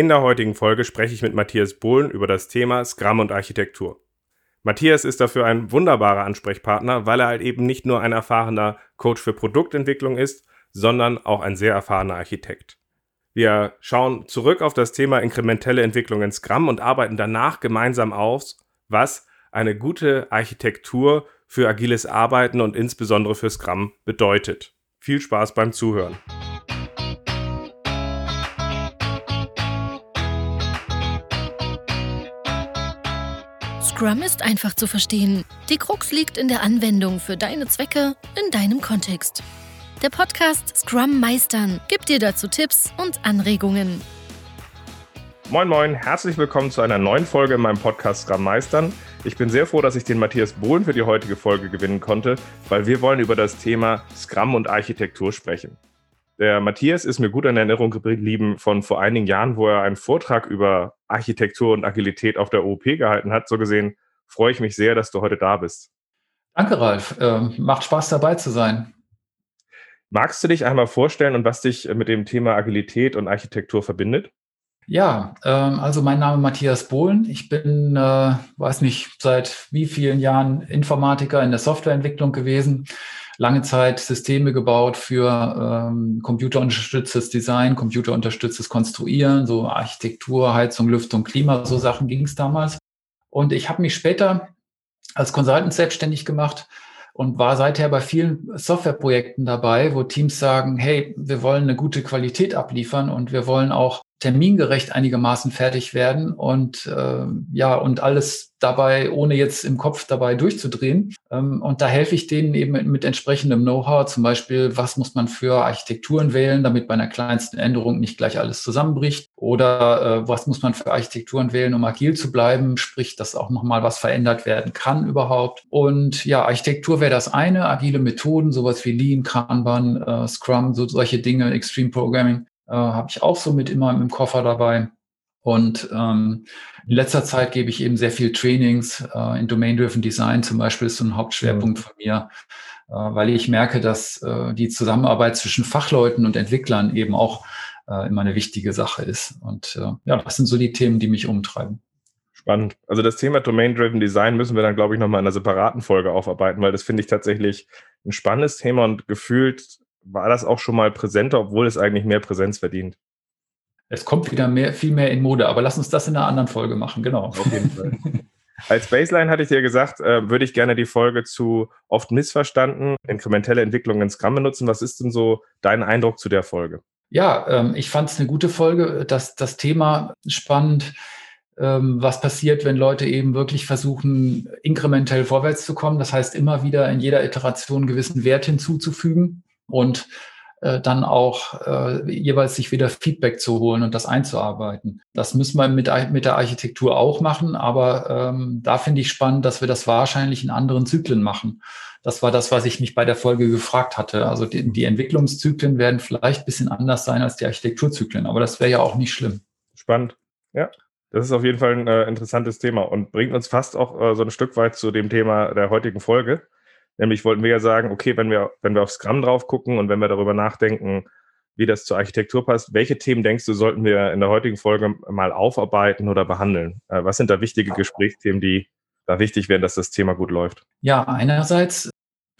In der heutigen Folge spreche ich mit Matthias Bohlen über das Thema Scrum und Architektur. Matthias ist dafür ein wunderbarer Ansprechpartner, weil er halt eben nicht nur ein erfahrener Coach für Produktentwicklung ist, sondern auch ein sehr erfahrener Architekt. Wir schauen zurück auf das Thema inkrementelle Entwicklung in Scrum und arbeiten danach gemeinsam aus, was eine gute Architektur für agiles Arbeiten und insbesondere für Scrum bedeutet. Viel Spaß beim Zuhören. Scrum ist einfach zu verstehen. Die Krux liegt in der Anwendung für deine Zwecke in deinem Kontext. Der Podcast Scrum Meistern gibt dir dazu Tipps und Anregungen. Moin Moin, herzlich willkommen zu einer neuen Folge in meinem Podcast Scrum Meistern. Ich bin sehr froh, dass ich den Matthias Bohlen für die heutige Folge gewinnen konnte, weil wir wollen über das Thema Scrum und Architektur sprechen. Der Matthias ist mir gut in Erinnerung geblieben von vor einigen Jahren, wo er einen Vortrag über Architektur und Agilität auf der OOP gehalten hat. So gesehen freue ich mich sehr, dass du heute da bist. Danke, Ralf. Ähm, macht Spaß dabei zu sein. Magst du dich einmal vorstellen und was dich mit dem Thema Agilität und Architektur verbindet? Ja, ähm, also mein Name ist Matthias Bohlen. Ich bin, äh, weiß nicht, seit wie vielen Jahren Informatiker in der Softwareentwicklung gewesen. Lange Zeit Systeme gebaut für ähm, computerunterstütztes Design, computerunterstütztes Konstruieren, so Architektur, Heizung, Lüftung, Klima, so Sachen ging es damals. Und ich habe mich später als Consultant selbstständig gemacht und war seither bei vielen Softwareprojekten dabei, wo Teams sagen, hey, wir wollen eine gute Qualität abliefern und wir wollen auch termingerecht einigermaßen fertig werden und äh, ja und alles dabei ohne jetzt im Kopf dabei durchzudrehen. Ähm, und da helfe ich denen eben mit, mit entsprechendem Know-how. Zum Beispiel was muss man für Architekturen wählen damit bei einer kleinsten Änderung nicht gleich alles zusammenbricht? Oder äh, was muss man für Architekturen wählen um agil zu bleiben? Sprich dass auch noch mal was verändert werden kann überhaupt. Und ja Architektur wäre das eine. Agile Methoden sowas wie Lean Kanban äh, Scrum so solche Dinge Extreme Programming äh, habe ich auch so mit immer im Koffer dabei. Und ähm, in letzter Zeit gebe ich eben sehr viel Trainings äh, in Domain-Driven Design zum Beispiel ist so ein Hauptschwerpunkt von mir, äh, weil ich merke, dass äh, die Zusammenarbeit zwischen Fachleuten und Entwicklern eben auch äh, immer eine wichtige Sache ist. Und äh, ja, das sind so die Themen, die mich umtreiben. Spannend. Also das Thema Domain-Driven Design müssen wir dann, glaube ich, nochmal in einer separaten Folge aufarbeiten, weil das finde ich tatsächlich ein spannendes Thema und gefühlt war das auch schon mal präsenter, obwohl es eigentlich mehr Präsenz verdient. Es kommt wieder mehr, viel mehr in Mode, aber lass uns das in einer anderen Folge machen, genau. Auf jeden Fall. Als Baseline hatte ich dir gesagt, äh, würde ich gerne die Folge zu oft missverstanden, inkrementelle Entwicklungen in Scrum benutzen. Was ist denn so dein Eindruck zu der Folge? Ja, ähm, ich fand es eine gute Folge. Das, das Thema spannend. Ähm, was passiert, wenn Leute eben wirklich versuchen, inkrementell vorwärts zu kommen? Das heißt, immer wieder in jeder Iteration einen gewissen Wert hinzuzufügen und äh, dann auch äh, jeweils sich wieder Feedback zu holen und das einzuarbeiten. Das müssen wir mit, mit der Architektur auch machen, aber ähm, da finde ich spannend, dass wir das wahrscheinlich in anderen Zyklen machen. Das war das, was ich mich bei der Folge gefragt hatte. Also die, die Entwicklungszyklen werden vielleicht ein bisschen anders sein als die Architekturzyklen, aber das wäre ja auch nicht schlimm. Spannend, ja. Das ist auf jeden Fall ein äh, interessantes Thema und bringt uns fast auch äh, so ein Stück weit zu dem Thema der heutigen Folge. Nämlich wollten wir ja sagen, okay, wenn wir, wenn wir auf Scrum drauf gucken und wenn wir darüber nachdenken, wie das zur Architektur passt, welche Themen denkst du, sollten wir in der heutigen Folge mal aufarbeiten oder behandeln? Äh, was sind da wichtige Gesprächsthemen, die da wichtig wären, dass das Thema gut läuft? Ja, einerseits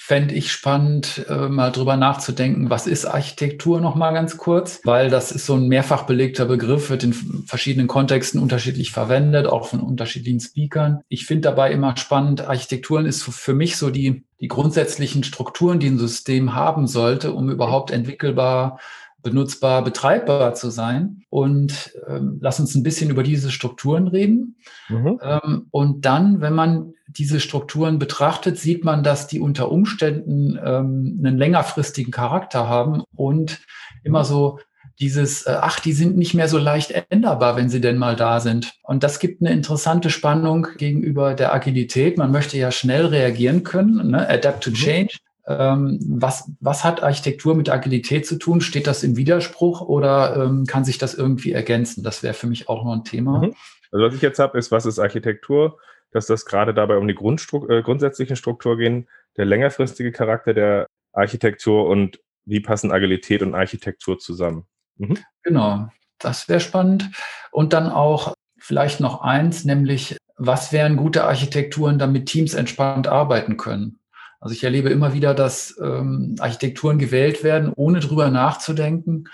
fände ich spannend, äh, mal drüber nachzudenken, was ist Architektur noch mal ganz kurz, weil das ist so ein mehrfach belegter Begriff, wird in verschiedenen Kontexten unterschiedlich verwendet, auch von unterschiedlichen Speakern. Ich finde dabei immer spannend, Architekturen ist für mich so die, die grundsätzlichen Strukturen, die ein System haben sollte, um überhaupt entwickelbar benutzbar, betreibbar zu sein. Und ähm, lass uns ein bisschen über diese Strukturen reden. Mhm. Ähm, und dann, wenn man diese Strukturen betrachtet, sieht man, dass die unter Umständen ähm, einen längerfristigen Charakter haben und immer so dieses, äh, ach, die sind nicht mehr so leicht änderbar, wenn sie denn mal da sind. Und das gibt eine interessante Spannung gegenüber der Agilität. Man möchte ja schnell reagieren können, ne? adapt to mhm. change. Ähm, was, was hat Architektur mit Agilität zu tun? Steht das im Widerspruch oder ähm, kann sich das irgendwie ergänzen? Das wäre für mich auch noch ein Thema. Mhm. Also was ich jetzt habe, ist, was ist Architektur? Dass das gerade dabei um die Grundstru äh, grundsätzlichen Struktur gehen, der längerfristige Charakter der Architektur und wie passen Agilität und Architektur zusammen. Mhm. Genau. Das wäre spannend. Und dann auch vielleicht noch eins, nämlich was wären gute Architekturen, damit Teams entspannt arbeiten können? Also ich erlebe immer wieder, dass ähm, Architekturen gewählt werden, ohne drüber nachzudenken,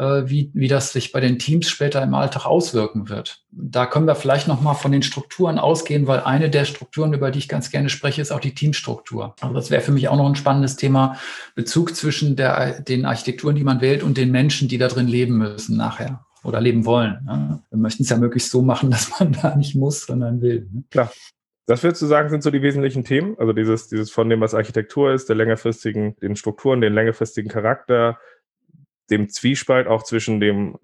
äh, wie, wie das sich bei den Teams später im Alltag auswirken wird. Da können wir vielleicht nochmal von den Strukturen ausgehen, weil eine der Strukturen, über die ich ganz gerne spreche, ist auch die Teamstruktur. Also das wäre für mich auch noch ein spannendes Thema, Bezug zwischen der, den Architekturen, die man wählt und den Menschen, die da drin leben müssen nachher oder leben wollen. Ne? Wir möchten es ja möglichst so machen, dass man da nicht muss, sondern will. Ne? Klar. Das würdest du sagen, sind so die wesentlichen Themen? Also dieses, dieses von dem, was Architektur ist, der längerfristigen, den Strukturen, den längerfristigen Charakter, dem Zwiespalt auch zwischen dem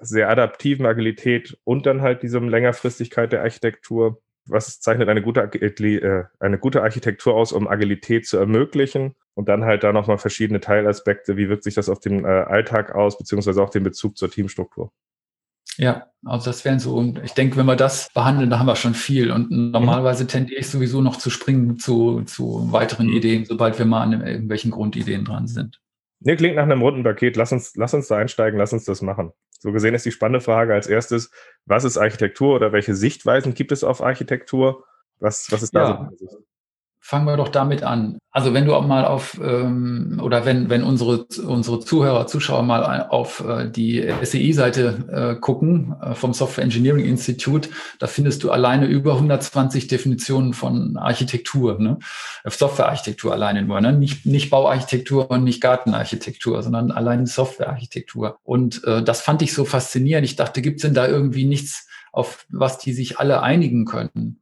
sehr adaptiven Agilität und dann halt diesem Längerfristigkeit der Architektur. Was zeichnet eine gute, äh, eine gute Architektur aus, um Agilität zu ermöglichen? Und dann halt da nochmal verschiedene Teilaspekte. Wie wirkt sich das auf den äh, Alltag aus, beziehungsweise auch den Bezug zur Teamstruktur? Ja, also das wären so, und ich denke, wenn wir das behandeln, da haben wir schon viel. Und normalerweise tendiere ich sowieso noch zu springen zu, zu weiteren mhm. Ideen, sobald wir mal an irgendwelchen Grundideen dran sind. Nee, klingt nach einem runden Paket. Lass uns, lass uns da einsteigen, lass uns das machen. So gesehen ist die spannende Frage als erstes, was ist Architektur oder welche Sichtweisen gibt es auf Architektur? Was, was ist da ja. so? Fangen wir doch damit an. Also wenn du auch mal auf ähm, oder wenn wenn unsere unsere Zuhörer Zuschauer mal auf äh, die SEI-Seite äh, gucken äh, vom Software Engineering Institute, da findest du alleine über 120 Definitionen von Architektur, ne? Softwarearchitektur alleine nur, ne? nicht nicht Bauarchitektur und nicht Gartenarchitektur, sondern allein Softwarearchitektur. Und äh, das fand ich so faszinierend. Ich dachte, gibt's denn da irgendwie nichts, auf was die sich alle einigen können?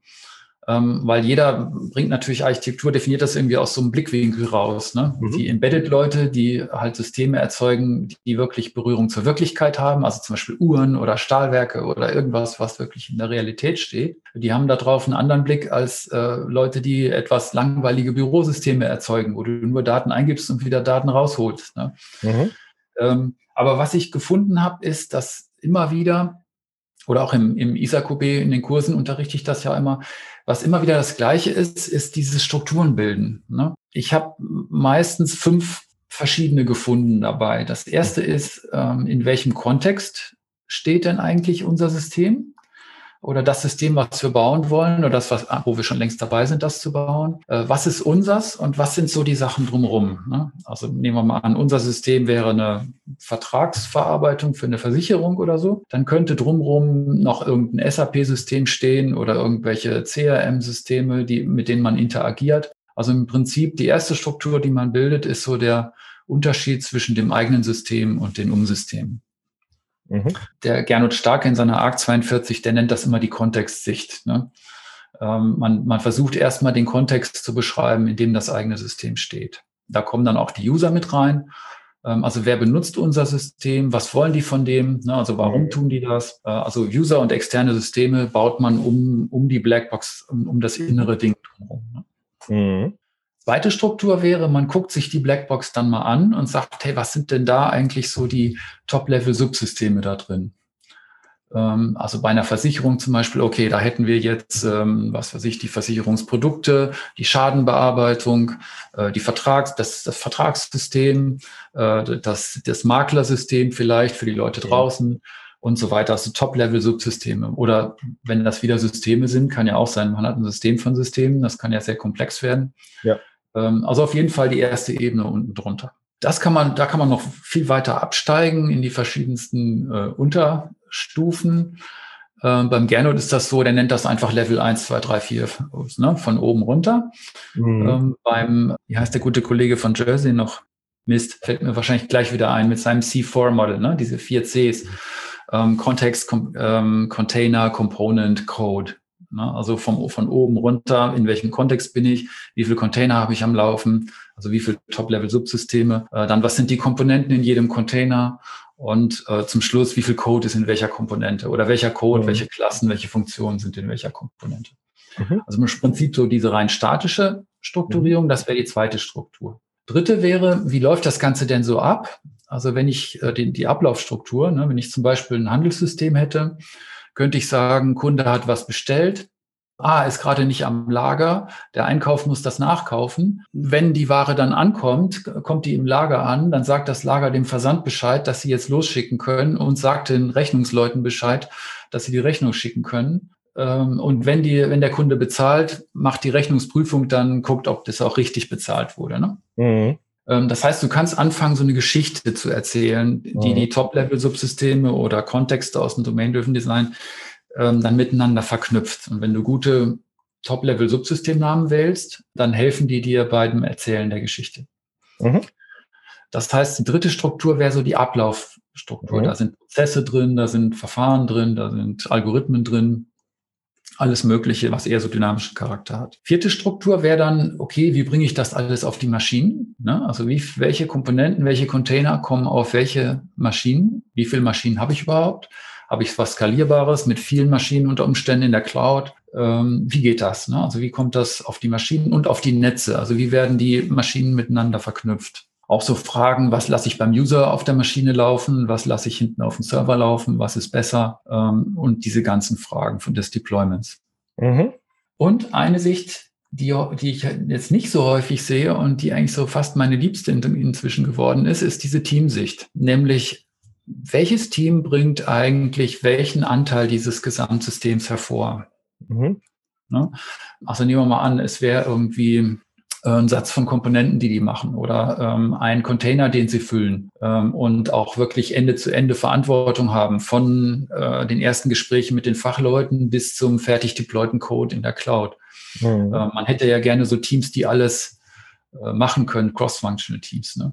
Ähm, weil jeder bringt natürlich Architektur, definiert das irgendwie aus so einem Blickwinkel raus. Ne? Mhm. Die Embedded-Leute, die halt Systeme erzeugen, die wirklich Berührung zur Wirklichkeit haben, also zum Beispiel Uhren oder Stahlwerke oder irgendwas, was wirklich in der Realität steht, die haben da drauf einen anderen Blick als äh, Leute, die etwas langweilige Bürosysteme erzeugen, wo du nur Daten eingibst und wieder Daten rausholst. Ne? Mhm. Ähm, aber was ich gefunden habe, ist, dass immer wieder oder auch im, im ISAQB in den Kursen unterrichte ich das ja immer, was immer wieder das Gleiche ist, ist dieses Strukturen bilden. Ne? Ich habe meistens fünf verschiedene gefunden dabei. Das erste ist, ähm, in welchem Kontext steht denn eigentlich unser System? Oder das System, was wir bauen wollen oder das, was, wo wir schon längst dabei sind, das zu bauen. Äh, was ist unsers und was sind so die Sachen drumherum? Ne? Also nehmen wir mal an, unser System wäre eine Vertragsverarbeitung für eine Versicherung oder so. Dann könnte drumherum noch irgendein SAP-System stehen oder irgendwelche CRM-Systeme, die, mit denen man interagiert. Also im Prinzip die erste Struktur, die man bildet, ist so der Unterschied zwischen dem eigenen System und den Umsystemen. Mhm. Der Gernot Starke in seiner ARC 42, der nennt das immer die Kontextsicht. Ne? Ähm, man, man versucht erstmal den Kontext zu beschreiben, in dem das eigene System steht. Da kommen dann auch die User mit rein. Ähm, also wer benutzt unser System? Was wollen die von dem? Ne? Also warum mhm. tun die das? Äh, also User und externe Systeme baut man um, um die Blackbox, um, um das innere Ding drumherum. Ne? Mhm. Zweite Struktur wäre, man guckt sich die Blackbox dann mal an und sagt, hey, was sind denn da eigentlich so die Top-Level-Subsysteme da drin? Ähm, also bei einer Versicherung zum Beispiel, okay, da hätten wir jetzt, ähm, was weiß ich, die Versicherungsprodukte, die Schadenbearbeitung, äh, die Vertrags, das, das Vertragssystem, äh, das, das Maklersystem vielleicht für die Leute draußen und so weiter, also Top-Level-Subsysteme. Oder wenn das wieder Systeme sind, kann ja auch sein, man hat ein System von Systemen, das kann ja sehr komplex werden. Ja. Ähm, also auf jeden Fall die erste Ebene unten drunter. Das kann man, da kann man noch viel weiter absteigen in die verschiedensten äh, Unterstufen. Ähm, beim Gernot ist das so, der nennt das einfach Level 1, 2, 3, 4, ne, von oben runter. Mhm. Ähm, beim, wie heißt der gute Kollege von Jersey noch? Mist, fällt mir wahrscheinlich gleich wieder ein mit seinem C4-Model, ne, diese vier Cs. Ähm, Kontext, ähm, Container, Component, Code. Ne? Also vom, von oben runter, in welchem Kontext bin ich, wie viele Container habe ich am Laufen, also wie viele Top-Level-Subsysteme, äh, dann was sind die Komponenten in jedem Container und äh, zum Schluss, wie viel Code ist in welcher Komponente oder welcher Code, mhm. welche Klassen, welche Funktionen sind in welcher Komponente. Mhm. Also im Prinzip so diese rein statische Strukturierung, mhm. das wäre die zweite Struktur. Dritte wäre, wie läuft das Ganze denn so ab? Also wenn ich äh, die, die Ablaufstruktur, ne, wenn ich zum Beispiel ein Handelssystem hätte, könnte ich sagen, Kunde hat was bestellt, A ist gerade nicht am Lager, der Einkauf muss das nachkaufen. Wenn die Ware dann ankommt, kommt die im Lager an, dann sagt das Lager dem Versand Bescheid, dass sie jetzt losschicken können und sagt den Rechnungsleuten Bescheid, dass sie die Rechnung schicken können. Ähm, und wenn die, wenn der Kunde bezahlt, macht die Rechnungsprüfung dann, guckt, ob das auch richtig bezahlt wurde. Ne? Mhm. Ähm, das heißt, du kannst anfangen, so eine Geschichte zu erzählen, die mhm. die Top-Level-Subsysteme oder Kontexte aus dem Domain-Driven-Design ähm, dann miteinander verknüpft. Und wenn du gute Top-Level-Subsystemnamen wählst, dann helfen die dir beim Erzählen der Geschichte. Mhm. Das heißt, die dritte Struktur wäre so die Ablaufstruktur. Mhm. Da sind Prozesse drin, da sind Verfahren drin, da sind Algorithmen drin, alles Mögliche, was eher so dynamischen Charakter hat. Vierte Struktur wäre dann, okay, wie bringe ich das alles auf die Maschinen? Ne? Also wie, welche Komponenten, welche Container kommen auf welche Maschinen? Wie viele Maschinen habe ich überhaupt? Habe ich was Skalierbares mit vielen Maschinen unter Umständen in der Cloud? Ähm, wie geht das? Ne? Also wie kommt das auf die Maschinen und auf die Netze? Also wie werden die Maschinen miteinander verknüpft? Auch so Fragen, was lasse ich beim User auf der Maschine laufen, was lasse ich hinten auf dem Server laufen, was ist besser ähm, und diese ganzen Fragen von des Deployments. Mhm. Und eine Sicht, die, die ich jetzt nicht so häufig sehe und die eigentlich so fast meine liebste inzwischen geworden ist, ist diese Teamsicht. Nämlich welches Team bringt eigentlich welchen Anteil dieses Gesamtsystems hervor? Mhm. Ne? Also nehmen wir mal an, es wäre irgendwie äh, ein Satz von Komponenten, die die machen oder ähm, ein Container, den sie füllen ähm, und auch wirklich Ende zu Ende Verantwortung haben von äh, den ersten Gesprächen mit den Fachleuten bis zum fertig deployten Code in der Cloud. Mhm. Äh, man hätte ja gerne so Teams, die alles äh, machen können, cross-functional Teams. Ne?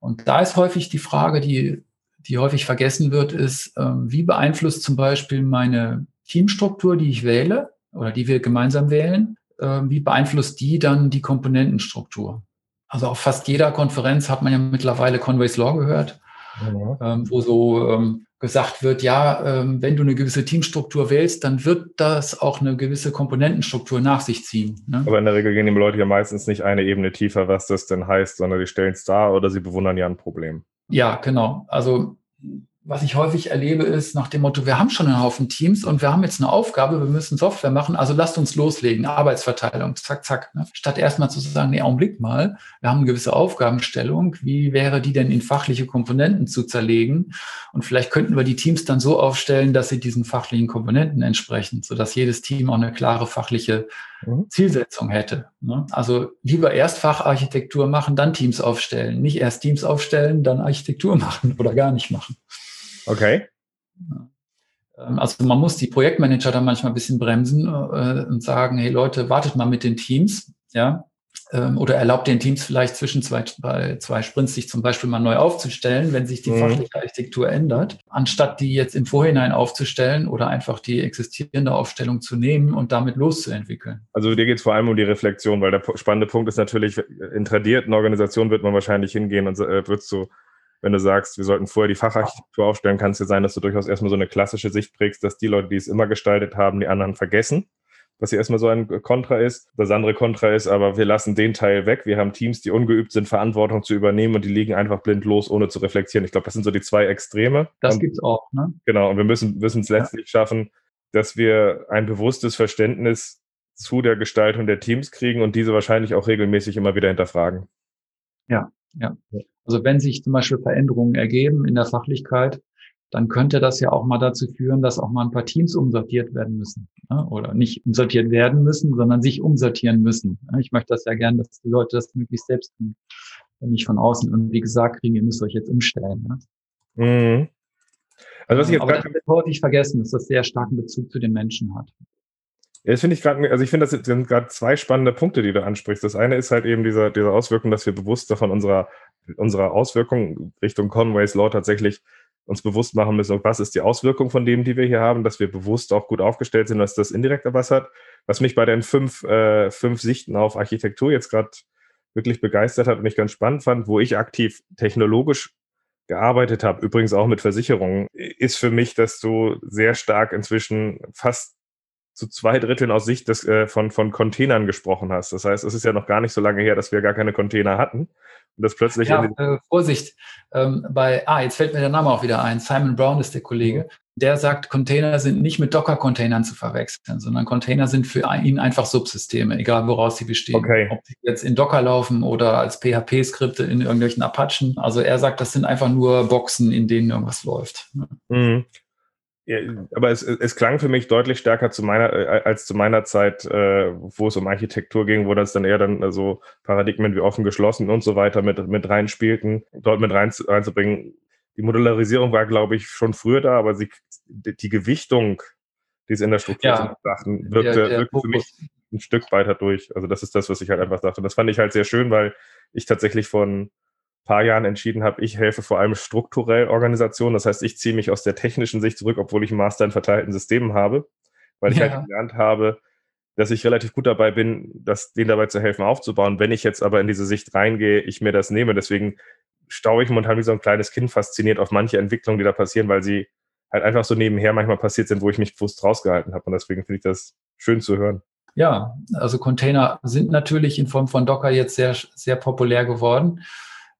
Und da ist häufig die Frage, die die häufig vergessen wird, ist, ähm, wie beeinflusst zum Beispiel meine Teamstruktur, die ich wähle oder die wir gemeinsam wählen, wie beeinflusst die dann die Komponentenstruktur? Also auf fast jeder Konferenz hat man ja mittlerweile Conway's Law gehört, mhm. Ähm, wo so gesagt wird, ja, wenn du eine gewisse Teamstruktur wählst, dann wird das auch eine gewisse Komponentenstruktur nach sich ziehen. Ne? Aber in der Regel gehen die Leute ja meistens nicht eine Ebene tiefer, was das denn heißt, sondern die stellen es dar oder sie bewundern ja ein Problem. Ja, genau. Also was ich häufig erlebe, ist nach dem Motto, wir haben schon einen Haufen Teams und wir haben jetzt eine Aufgabe, wir müssen Software machen, also lasst uns loslegen, Arbeitsverteilung, zack, zack. Ne? Statt erstmal zu sagen, nee, Augenblick mal, wir haben eine gewisse Aufgabenstellung, wie wäre die denn in fachliche Komponenten zu zerlegen? Und vielleicht könnten wir die Teams dann so aufstellen, dass sie diesen fachlichen Komponenten entsprechen, sodass jedes Team auch eine klare fachliche mhm. Zielsetzung hätte. Ne? Also lieber erst Facharchitektur machen, dann Teams aufstellen. Nicht erst Teams aufstellen, dann Architektur machen oder gar nicht machen. Okay. Ähm, also man muss die Projektmanager dann manchmal ein bisschen bremsen äh, und sagen, hey Leute, wartet mal mit den Teams, ja, ähm, oder erlaubt den Teams vielleicht zwischen zwei, bei zwei Sprints sich zum Beispiel mal neu aufzustellen, wenn sich die mhm. fachliche Architektur ändert, anstatt die jetzt im Vorhinein aufzustellen oder einfach die existierende Aufstellung zu nehmen und damit loszuentwickeln. Also dir geht es vor allem um die Reflexion, weil der spannende Punkt ist natürlich, in tradierten Organisationen wird man wahrscheinlich hingehen und äh, wird so wenn du sagst, wir sollten vorher die Facharchitektur aufstellen, kann es ja sein, dass du durchaus erstmal so eine klassische Sicht prägst, dass die Leute, die es immer gestaltet haben, die anderen vergessen. Was hier erstmal so ein Kontra ist. Das andere Kontra ist, aber wir lassen den Teil weg. Wir haben Teams, die ungeübt sind, Verantwortung zu übernehmen und die liegen einfach blind los, ohne zu reflektieren. Ich glaube, das sind so die zwei Extreme. Das gibt es auch, ne? Genau. Und wir müssen, müssen es letztlich ja. schaffen, dass wir ein bewusstes Verständnis zu der Gestaltung der Teams kriegen und diese wahrscheinlich auch regelmäßig immer wieder hinterfragen. Ja, ja. Also wenn sich zum Beispiel Veränderungen ergeben in der Fachlichkeit, dann könnte das ja auch mal dazu führen, dass auch mal ein paar Teams umsortiert werden müssen. Ne? Oder nicht umsortiert werden müssen, sondern sich umsortieren müssen. Ich möchte das ja gern, dass die Leute das möglichst selbst tun. Und nicht von außen irgendwie gesagt kriegen, ihr müsst euch jetzt umstellen. Ne? Mhm. Also was ich jetzt Aber das wird häufig vergessen, dass das sehr starken Bezug zu den Menschen hat. Ja, das finde ich gerade, also ich finde, das sind gerade zwei spannende Punkte, die du ansprichst. Das eine ist halt eben dieser, diese Auswirkung, dass wir bewusst davon unserer, unserer Auswirkung Richtung Conway's Law tatsächlich uns bewusst machen müssen, was ist die Auswirkung von dem, die wir hier haben, dass wir bewusst auch gut aufgestellt sind, dass das indirekt was hat. Was mich bei den fünf, äh, fünf Sichten auf Architektur jetzt gerade wirklich begeistert hat und ich ganz spannend fand, wo ich aktiv technologisch gearbeitet habe, übrigens auch mit Versicherungen, ist für mich, dass du sehr stark inzwischen fast zu zwei Dritteln aus Sicht des, äh, von, von Containern gesprochen hast. Das heißt, es ist ja noch gar nicht so lange her, dass wir gar keine Container hatten. Und das plötzlich. Ja, äh, Vorsicht. Ähm, bei, ah, jetzt fällt mir der Name auch wieder ein. Simon Brown ist der Kollege. der sagt, Container sind nicht mit Docker-Containern zu verwechseln, sondern Container sind für ihn einfach Subsysteme, egal woraus sie bestehen. Okay. Ob sie jetzt in Docker laufen oder als PHP-Skripte in irgendwelchen Apachen. Also er sagt, das sind einfach nur Boxen, in denen irgendwas läuft. Mhm. Ja, aber es, es klang für mich deutlich stärker zu meiner, äh, als zu meiner Zeit, äh, wo es um Architektur ging, wo das dann eher dann so Paradigmen wie offen, geschlossen und so weiter mit, mit reinspielten, dort mit rein, reinzubringen. Die Modularisierung war, glaube ich, schon früher da, aber sie, die Gewichtung, die es in der Struktur Ja. zu betrachten, wirkte, der wirkte für mich ein Stück weiter durch. Also das ist das, was ich halt einfach dachte. Und das fand ich halt sehr schön, weil ich tatsächlich von paar Jahren entschieden habe, ich helfe vor allem strukturell Organisationen. Das heißt, ich ziehe mich aus der technischen Sicht zurück, obwohl ich einen Master in verteilten Systemen habe, weil ich Ja. halt gelernt habe, dass ich relativ gut dabei bin, das, denen dabei zu helfen aufzubauen. Wenn ich jetzt aber in diese Sicht reingehe, ich mir das nehme. Deswegen staue ich momentan wie so ein kleines Kind fasziniert auf manche Entwicklungen, die da passieren, weil sie halt einfach so nebenher manchmal passiert sind, wo ich mich bewusst rausgehalten habe. Und deswegen finde ich das schön zu hören. Ja, also Container sind natürlich in Form von Docker jetzt sehr, sehr populär geworden.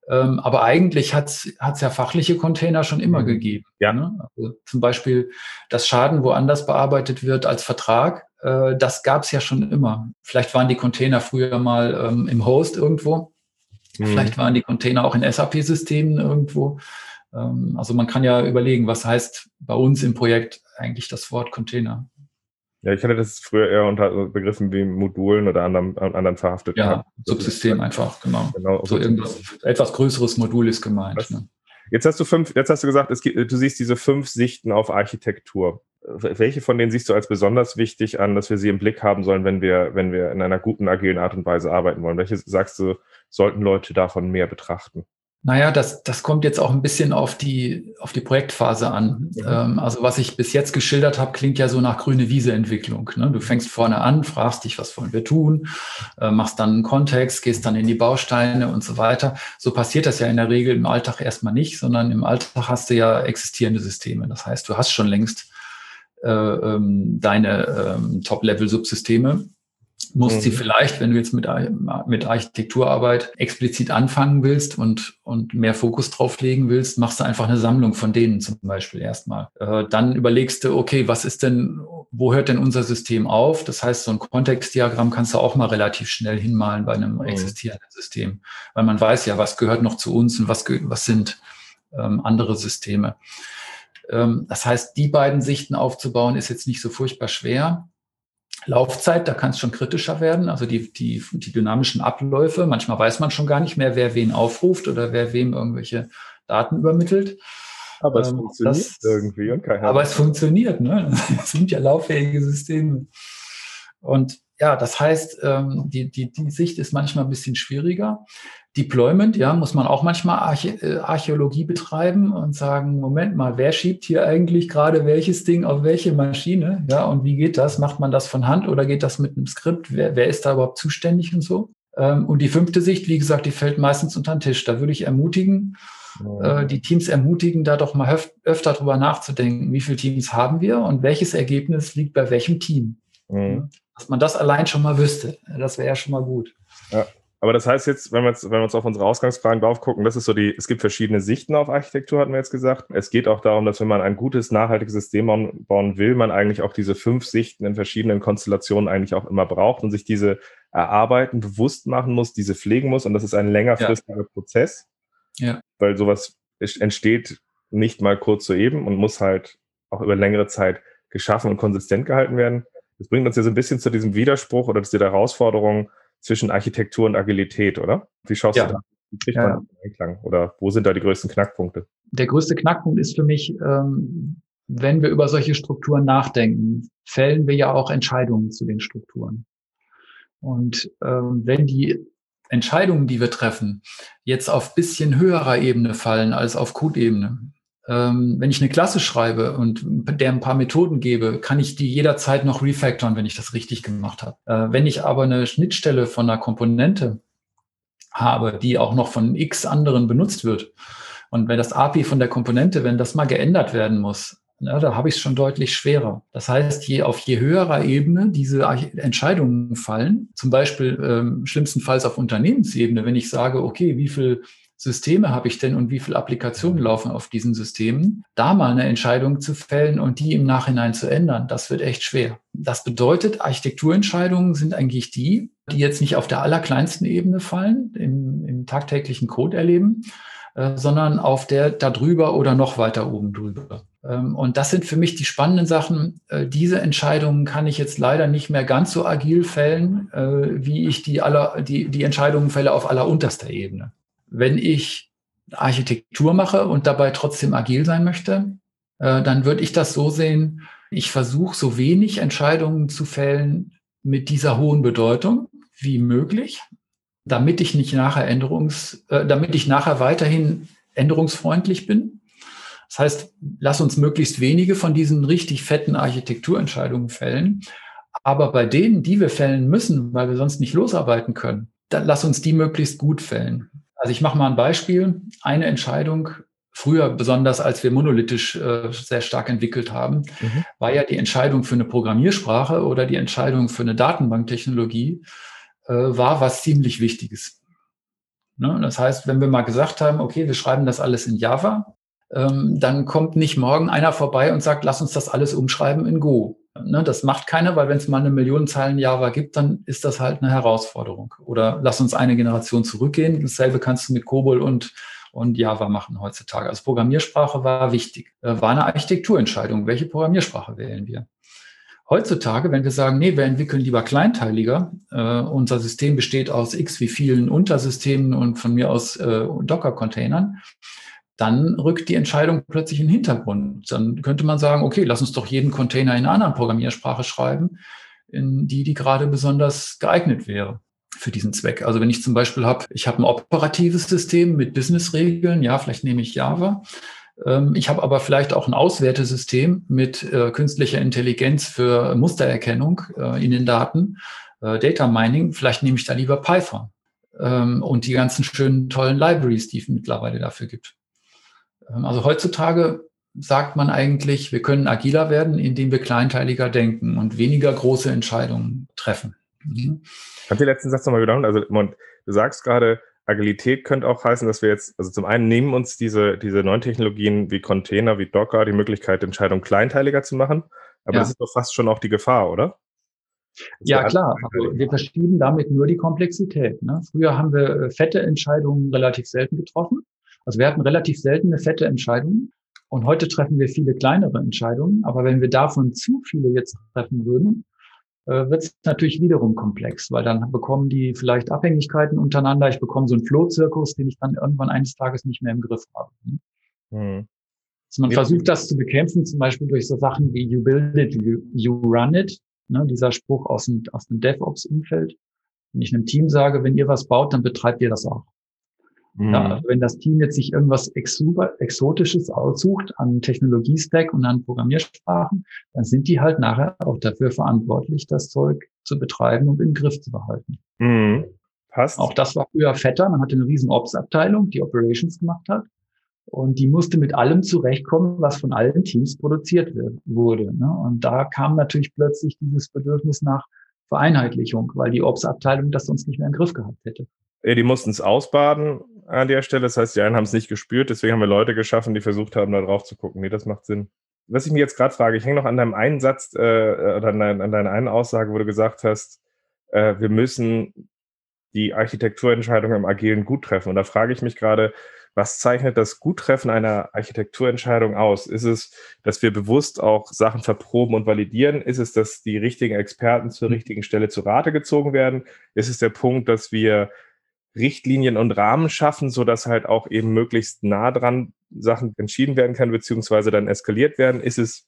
Ähm, aber eigentlich hat es ja fachliche Container schon immer Mhm. gegeben. Ja. Ne? Also zum Beispiel das Schaden woanders bearbeitet wird als Vertrag, äh, das gab es ja schon immer. Vielleicht waren die Container früher mal ähm, im Host irgendwo. Mhm. Vielleicht waren die Container auch in SAP-Systemen irgendwo. Ähm, also man kann ja überlegen, was heißt bei uns im Projekt eigentlich das Wort Container. Ja, ich hatte das früher eher unter Begriffen wie Modulen oder anderen, anderen verhaftet. Ja. Subsystem einfach, genau. Genau. So irgendwas, etwas größeres Modul ist gemeint. Ne? Jetzt hast du fünf, jetzt hast du gesagt, es gibt, du siehst diese fünf Sichten auf Architektur. Welche von denen siehst du als besonders wichtig an, dass wir sie im Blick haben sollen, wenn wir, wenn wir in einer guten, agilen Art und Weise arbeiten wollen? Welche sagst du, sollten Leute davon mehr betrachten? Naja, das, das kommt jetzt auch ein bisschen auf die, auf die Projektphase an. Mhm. Ähm, also was ich bis jetzt geschildert habe, klingt ja so nach grüne Wiese-Entwicklung. Ne? Du fängst vorne an, fragst dich, was wollen wir tun, äh, machst dann einen Kontext, gehst dann in die Bausteine und so weiter. So passiert das ja in der Regel im Alltag erstmal nicht, sondern im Alltag hast du ja existierende Systeme. Das heißt, du hast schon längst äh, ähm, deine ähm, Top-Level-Subsysteme musst Mhm. sie vielleicht, wenn du jetzt mit, mit Architekturarbeit explizit anfangen willst und, und mehr Fokus drauf legen willst, machst du einfach eine Sammlung von denen zum Beispiel erstmal. Äh, dann überlegst du, okay, was ist denn, wo hört denn unser System auf? Das heißt, so ein Kontextdiagramm kannst du auch mal relativ schnell hinmalen bei einem Mhm. existierenden System, weil man weiß ja, was gehört noch zu uns und was, was sind ähm, andere Systeme. Ähm, das heißt, die beiden Sichten aufzubauen, ist jetzt nicht so furchtbar schwer. Laufzeit, da kann es schon kritischer werden, also die, die, die dynamischen Abläufe. Manchmal weiß man schon gar nicht mehr, wer wen aufruft oder wer wem irgendwelche Daten übermittelt. Aber es Ähm, funktioniert das- irgendwie und keiner. Aber es funktioniert, ne? Es sind ja lauffähige Systeme. Und ja, das heißt, ähm, die, die, die Sicht ist manchmal ein bisschen schwieriger. Deployment, ja, muss man auch manchmal Archä äh, Archäologie betreiben und sagen, Moment mal, wer schiebt hier eigentlich gerade welches Ding auf welche Maschine? Ja, und wie geht das? Macht man das von Hand oder geht das mit einem Skript? Wer, wer ist da überhaupt zuständig und so? Ähm, und die fünfte Sicht, wie gesagt, die fällt meistens unter den Tisch. Da würde ich ermutigen, äh, die Teams ermutigen, da doch mal öf öfter drüber nachzudenken, wie viele Teams haben wir und welches Ergebnis liegt bei welchem Team. Mhm. Dass man das allein schon mal wüsste, das wäre ja schon mal gut. Aber das heißt jetzt, wenn wir, jetzt, wenn wir uns auf unsere Ausgangsfragen drauf gucken, das ist so die, es gibt verschiedene Sichten auf Architektur, hatten wir jetzt gesagt. Es geht auch darum, dass wenn man ein gutes, nachhaltiges System bauen, will, man eigentlich auch diese fünf Sichten in verschiedenen Konstellationen eigentlich auch immer braucht und sich diese erarbeiten, bewusst machen muss, diese pflegen muss. Und das ist ein längerfristiger Prozess. Ja. Weil sowas entsteht nicht mal kurz soeben und muss halt auch über längere Zeit geschaffen und konsistent gehalten werden. Das bringt uns ja so ein bisschen zu diesem Widerspruch oder zu der Herausforderung zwischen Architektur und Agilität, oder? Wie schaust Ja. du da? Wie kriegt man in Einklang? Oder wo sind da die größten Knackpunkte? Der größte Knackpunkt ist für mich, ähm, wenn wir über solche Strukturen nachdenken, fällen wir ja auch Entscheidungen zu den Strukturen. Und ähm, wenn die Entscheidungen, die wir treffen, jetzt auf bisschen höherer Ebene fallen als auf Code-Ebene, wenn ich eine Klasse schreibe und der ein paar Methoden gebe, kann ich die jederzeit noch refactoren, wenn ich das richtig gemacht habe. Äh, wenn ich aber eine Schnittstelle von einer Komponente habe, die auch noch von x anderen benutzt wird, und wenn das API von der Komponente, wenn das mal geändert werden muss, na, da habe ich es schon deutlich schwerer. Das heißt, je auf je höherer Ebene diese Entscheidungen fallen, zum Beispiel ähm, schlimmstenfalls auf Unternehmensebene, wenn ich sage, okay, wie viel Systeme habe ich denn und wie viele Applikationen laufen auf diesen Systemen, da mal eine Entscheidung zu fällen und die im Nachhinein zu ändern, das wird echt schwer. Das bedeutet, Architekturentscheidungen sind eigentlich die, die jetzt nicht auf der allerkleinsten Ebene fallen, im, im tagtäglichen Code erleben, äh, sondern auf der da drüber oder noch weiter oben drüber. Ähm, und das sind für mich die spannenden Sachen. Äh, diese Entscheidungen kann ich jetzt leider nicht mehr ganz so agil fällen, äh, wie ich die, aller, die, die Entscheidungen fälle auf allerunterster Ebene. Wenn ich Architektur mache und dabei trotzdem agil sein möchte, dann würde ich das so sehen, ich versuche so wenig Entscheidungen zu fällen mit dieser hohen Bedeutung wie möglich damit ich nicht nachher Änderungs, äh, damit ich nachher weiterhin änderungsfreundlich bin. Das heißt, lass uns möglichst wenige von diesen richtig fetten Architekturentscheidungen fällen. Aber bei denen, die wir fällen müssen, weil wir sonst nicht losarbeiten können, dann lass uns die möglichst gut fällen. Also ich mache mal ein Beispiel. Eine Entscheidung, früher besonders als wir monolithisch äh, sehr stark entwickelt haben, mhm. war ja die Entscheidung für eine Programmiersprache oder die Entscheidung für eine Datenbanktechnologie äh, war was ziemlich Wichtiges. Ne? Das heißt, wenn wir mal gesagt haben, okay, wir schreiben das alles in Java, ähm, dann kommt nicht morgen einer vorbei und sagt, lass uns das alles umschreiben in Go. Ne? Das macht keiner, weil wenn es mal eine Million Zeilen Java gibt, dann ist das halt eine Herausforderung. Oder lass uns eine Generation zurückgehen. Dasselbe kannst du mit Cobol und und Java machen heutzutage. Also Programmiersprache war wichtig. Äh, war eine Architekturentscheidung. Welche Programmiersprache wählen wir? Heutzutage, wenn wir sagen, nee, wir entwickeln lieber kleinteiliger, äh, unser System besteht aus x wie vielen Untersystemen und von mir aus äh, Docker-Containern, dann rückt die Entscheidung plötzlich in den Hintergrund. Dann könnte man sagen, okay, lass uns doch jeden Container in einer anderen Programmiersprache schreiben, in die, die gerade besonders geeignet wäre für diesen Zweck. Also wenn ich zum Beispiel habe, ich habe ein operatives System mit Business-Regeln, ja, vielleicht nehme ich Java. Ähm, ich habe aber vielleicht auch ein Auswertesystem mit äh, künstlicher Intelligenz für Mustererkennung äh, in den Daten, äh, Data Mining. Vielleicht nehme ich da lieber Python ähm, und die ganzen schönen, tollen Libraries, die es mittlerweile dafür gibt. Ähm, also heutzutage sagt man eigentlich, wir können agiler werden, indem wir kleinteiliger denken und weniger große Entscheidungen treffen. Mhm. Kannst du den letzten Satz nochmal wiederholen? Also, du sagst gerade, Agilität könnte auch heißen, dass wir jetzt, also zum einen nehmen uns diese, diese neuen Technologien wie Container, wie Docker, die Möglichkeit, Entscheidungen kleinteiliger zu machen. Aber ja. das ist doch fast schon auch die Gefahr, oder? ja, klar. Also wir verschieben damit nur die Komplexität. Ne? Früher haben wir äh, fette Entscheidungen relativ selten getroffen. Also wir hatten relativ selten eine fette Entscheidung. Und heute treffen wir viele kleinere Entscheidungen. Aber wenn wir davon zu viele jetzt treffen würden, äh, wird es natürlich wiederum komplex, weil dann bekommen die vielleicht Abhängigkeiten untereinander. Ich bekomme so einen Flohzirkus, den ich dann irgendwann eines Tages nicht mehr im Griff habe. Mhm. Also man ja. versucht das zu bekämpfen, zum Beispiel durch so Sachen wie You build it, you, you run it. Ne, dieser Spruch aus dem, aus dem DevOps-Umfeld. Wenn ich einem Team sage, wenn ihr was baut, dann betreibt ihr das auch. Mhm. Ja, also wenn das Team jetzt sich irgendwas Exotisches aussucht an Technologiestack und an Programmiersprachen, dann sind die halt nachher auch dafür verantwortlich, das Zeug zu betreiben und im Griff zu behalten. Mhm. Passt. Auch das war früher fetter. Man hatte eine riesen Ops-Abteilung, die Operations gemacht hat. Und die musste mit allem zurechtkommen, was von allen Teams produziert wird, wurde. Ne? Und da kam natürlich plötzlich dieses Bedürfnis nach Vereinheitlichung, weil die Ops-Abteilung das sonst nicht mehr im Griff gehabt hätte. Ja, die mussten es ausbaden an der Stelle. Das heißt, die einen haben es nicht gespürt, deswegen haben wir Leute geschaffen, die versucht haben, da drauf zu gucken. Nee, das macht Sinn. Was ich mir jetzt gerade frage, ich hänge noch an deinem einen Satz äh, oder an, dein, an deiner einen Aussage, wo du gesagt hast, äh, wir müssen die Architekturentscheidung im Agilen gut treffen. Und da frage ich mich gerade, was zeichnet das Guttreffen einer Architekturentscheidung aus? Ist es, dass wir bewusst auch Sachen verproben und validieren? Ist es, dass die richtigen Experten zur mhm. richtigen Stelle zu Rate gezogen werden? Ist es der Punkt, dass wir Richtlinien und Rahmen schaffen, so dass halt auch eben möglichst nah dran Sachen entschieden werden können, beziehungsweise dann eskaliert werden? Ist es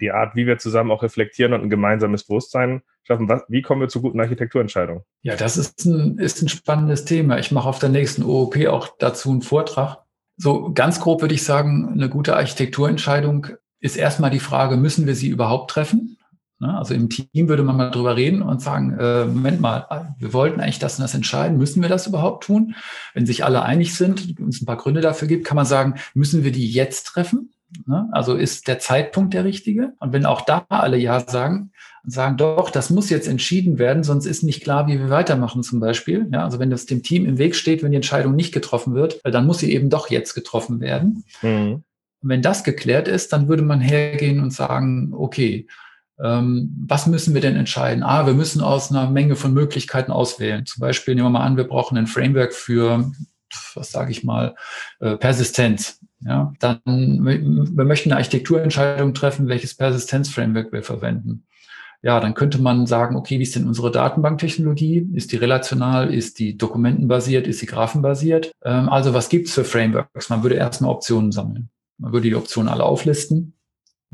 die Art, wie wir zusammen auch reflektieren und ein gemeinsames Bewusstsein schaffen? Was, wie kommen wir zu guten Architekturentscheidungen? Ja, das ist ein, ist ein spannendes Thema. Ich mache auf der nächsten OOP auch dazu einen Vortrag. So ganz grob würde ich sagen, eine gute Architekturentscheidung ist erstmal die Frage, müssen wir sie überhaupt treffen? Ne? Also im Team würde man mal drüber reden und sagen, äh, Moment mal, wir wollten eigentlich das und das entscheiden, müssen wir das überhaupt tun? Wenn sich alle einig sind, uns ein paar Gründe dafür gibt, kann man sagen, müssen wir die jetzt treffen? Ne? Also ist der Zeitpunkt der richtige? Und wenn auch da alle Ja sagen, sagen doch, das muss jetzt entschieden werden, sonst ist nicht klar, wie wir weitermachen zum Beispiel. Ja, also wenn das dem Team im Weg steht, wenn die Entscheidung nicht getroffen wird, dann muss sie eben doch jetzt getroffen werden. Mhm. Und wenn das geklärt ist, dann würde man hergehen und sagen, okay, was müssen wir denn entscheiden? Ah, wir müssen aus einer Menge von Möglichkeiten auswählen. Zum Beispiel nehmen wir mal an, wir brauchen ein Framework für, was sage ich mal, äh, Persistenz. Ja, dann wir möchten eine Architekturentscheidung treffen, welches Persistenzframework wir verwenden. Ja, dann könnte man sagen, okay, wie ist denn unsere Datenbanktechnologie? Ist die relational? Ist die dokumentenbasiert? Ist sie graphenbasiert? Ähm, also was gibt's für Frameworks? Man würde erstmal Optionen sammeln. Man würde die Optionen alle auflisten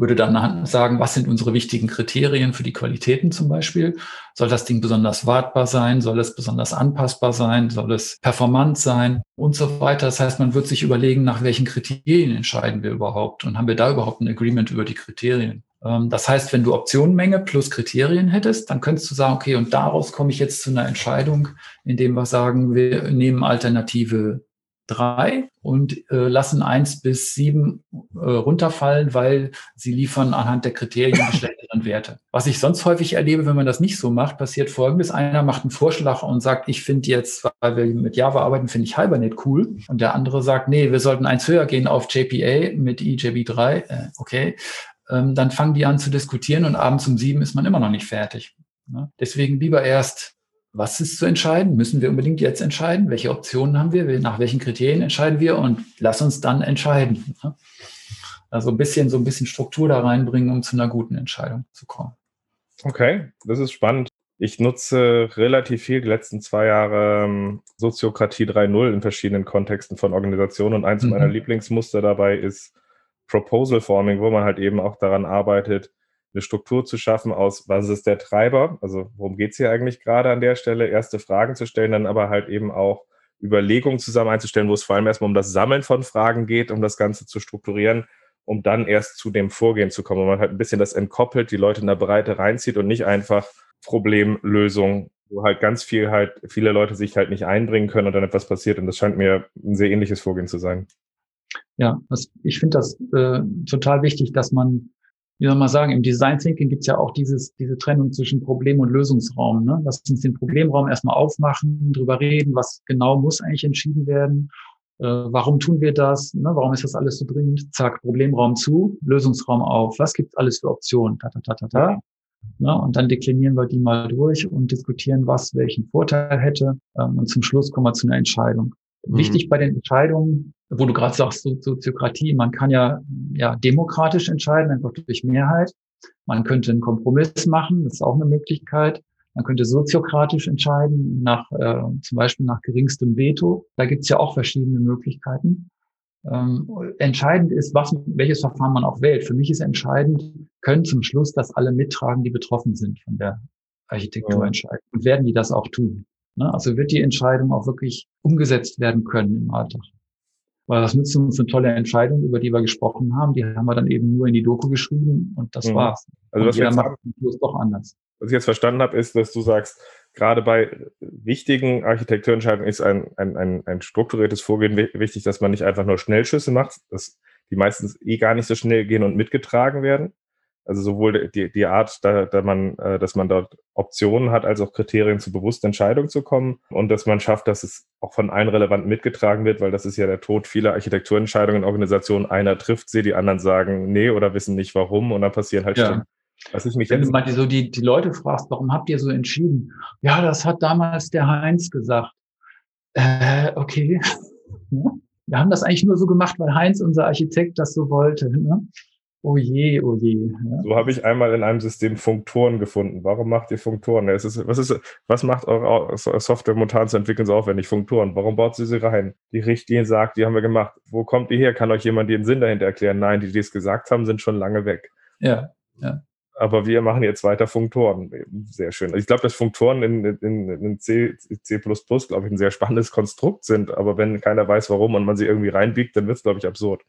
würde dann sagen, was sind unsere wichtigen Kriterien für die Qualitäten zum Beispiel? Soll das Ding besonders wartbar sein? Soll es besonders anpassbar sein? Soll es performant sein? Und so weiter. Das heißt, man wird sich überlegen, nach welchen Kriterien entscheiden wir überhaupt? Und haben wir da überhaupt ein Agreement über die Kriterien? Ähm, das heißt, wenn du Optionenmenge plus Kriterien hättest, dann könntest du sagen, okay, und daraus komme ich jetzt zu einer Entscheidung, indem wir sagen, wir nehmen Alternative drei und äh, lassen eins bis sieben äh, runterfallen, weil sie liefern anhand der Kriterien die schlechteren Werte. Was ich sonst häufig erlebe, wenn man das nicht so macht, passiert Folgendes. Einer macht einen Vorschlag und sagt, ich finde jetzt, weil wir mit Java arbeiten, finde ich Hibernate cool. Und der andere sagt, nee, wir sollten eins höher gehen auf JPA mit EJB3. Äh, okay. Ähm, dann fangen die an zu diskutieren und abends um sieben ist man immer noch nicht fertig. Ne? Deswegen lieber erst was ist zu entscheiden? Müssen wir unbedingt jetzt entscheiden? Welche Optionen haben wir? Nach welchen Kriterien entscheiden wir? Und lass uns dann entscheiden. Ne? Also ein bisschen, so ein bisschen Struktur da reinbringen, um zu einer guten Entscheidung zu kommen. Okay, das ist spannend. Ich nutze relativ viel die letzten zwei Jahre ähm, Soziokratie 3.0 in verschiedenen Kontexten von Organisationen und eins mhm. meiner Lieblingsmuster dabei ist Proposal Forming, wo man halt eben auch daran arbeitet, eine Struktur zu schaffen aus, was ist der Treiber, also worum geht es hier eigentlich gerade an der Stelle, erste Fragen zu stellen, dann aber halt eben auch Überlegungen zusammen einzustellen, wo es vor allem erstmal um das Sammeln von Fragen geht, um das Ganze zu strukturieren, um dann erst zu dem Vorgehen zu kommen, wo man halt ein bisschen das entkoppelt, die Leute in der Breite reinzieht und nicht einfach Problemlösung, wo halt ganz viel halt, viele Leute sich halt nicht einbringen können und dann etwas passiert. Und das scheint mir ein sehr ähnliches Vorgehen zu sein. Ja, das, ich finde das äh, total wichtig, dass man wie soll man sagen, im Design Thinking gibt es ja auch dieses, diese Trennung zwischen Problem und Lösungsraum. Ne? Lass uns den Problemraum erstmal aufmachen, drüber reden, was genau muss eigentlich entschieden werden. Äh, warum tun wir das? Ne? Warum ist das alles so dringend? Zack, Problemraum zu, Lösungsraum auf. Was gibt alles für Optionen? Ta, ta, ta, ta, ta. Ne? Und dann deklinieren wir die mal durch und diskutieren, was welchen Vorteil hätte. Ähm, und zum Schluss kommen wir zu einer Entscheidung. Mhm. Wichtig bei den Entscheidungen, wo du gerade sagst, Soziokratie, man kann ja, ja demokratisch entscheiden, einfach durch Mehrheit. Man könnte einen Kompromiss machen, das ist auch eine Möglichkeit. Man könnte soziokratisch entscheiden, nach, äh, zum Beispiel nach geringstem Veto. Da gibt es ja auch verschiedene Möglichkeiten. Ähm, entscheidend ist, was, welches Verfahren man auch wählt. Für mich ist entscheidend, können zum Schluss das alle mittragen, die betroffen sind von der Architekturentscheidung. Und werden die das auch tun? Ne? Also wird die Entscheidung auch wirklich umgesetzt werden können im Alltag. Weil das nützt uns eine tolle Entscheidung, über die wir gesprochen haben. Die haben wir dann eben nur in die Doku geschrieben und das mhm. war's. Also was jeder macht Schluss doch anders. Was ich jetzt verstanden habe, ist, dass du sagst, gerade bei wichtigen Architekturentscheidungen ist ein, ein, ein, ein strukturiertes Vorgehen wichtig, dass man nicht einfach nur Schnellschüsse macht, dass die meistens eh gar nicht so schnell gehen und mitgetragen werden, also sowohl die, die Art, da, da man, äh, dass man dort Optionen hat, als auch Kriterien zu bewussten Entscheidungen zu kommen und dass man schafft, dass es auch von allen relevant mitgetragen wird, weil das ist ja der Tod vieler Architekturentscheidungen in Organisationen. Einer trifft sie, die anderen sagen nee oder wissen nicht warum und dann passieren halt ja. Was ich mich Wenn du mal die, so die, die Leute fragst, warum habt ihr so entschieden? Ja, das hat damals der Heinz gesagt. Äh, okay. Wir haben das eigentlich nur so gemacht, weil Heinz, unser Architekt, das so wollte. Ne? Oh je, oh je. Ja. So habe ich einmal in einem System Funktoren gefunden. Warum macht ihr Funktoren? Ja, ist, was, ist, was macht eure Software momentan zu entwickeln so aufwendig? Funktoren. Warum baut sie sie rein? Die Richtlinie sagt, die haben wir gemacht. Wo kommt die her? Kann euch jemand den Sinn dahinter erklären? Nein, die, die es gesagt haben, sind schon lange weg. Ja, ja. Aber wir machen jetzt weiter Funktoren. Sehr schön. Ich glaube, dass Funktoren in, in, in C, C++, glaube ich, ein sehr spannendes Konstrukt sind. Aber wenn keiner weiß, warum und man sie irgendwie reinbiegt, dann wird es, glaube ich, absurd.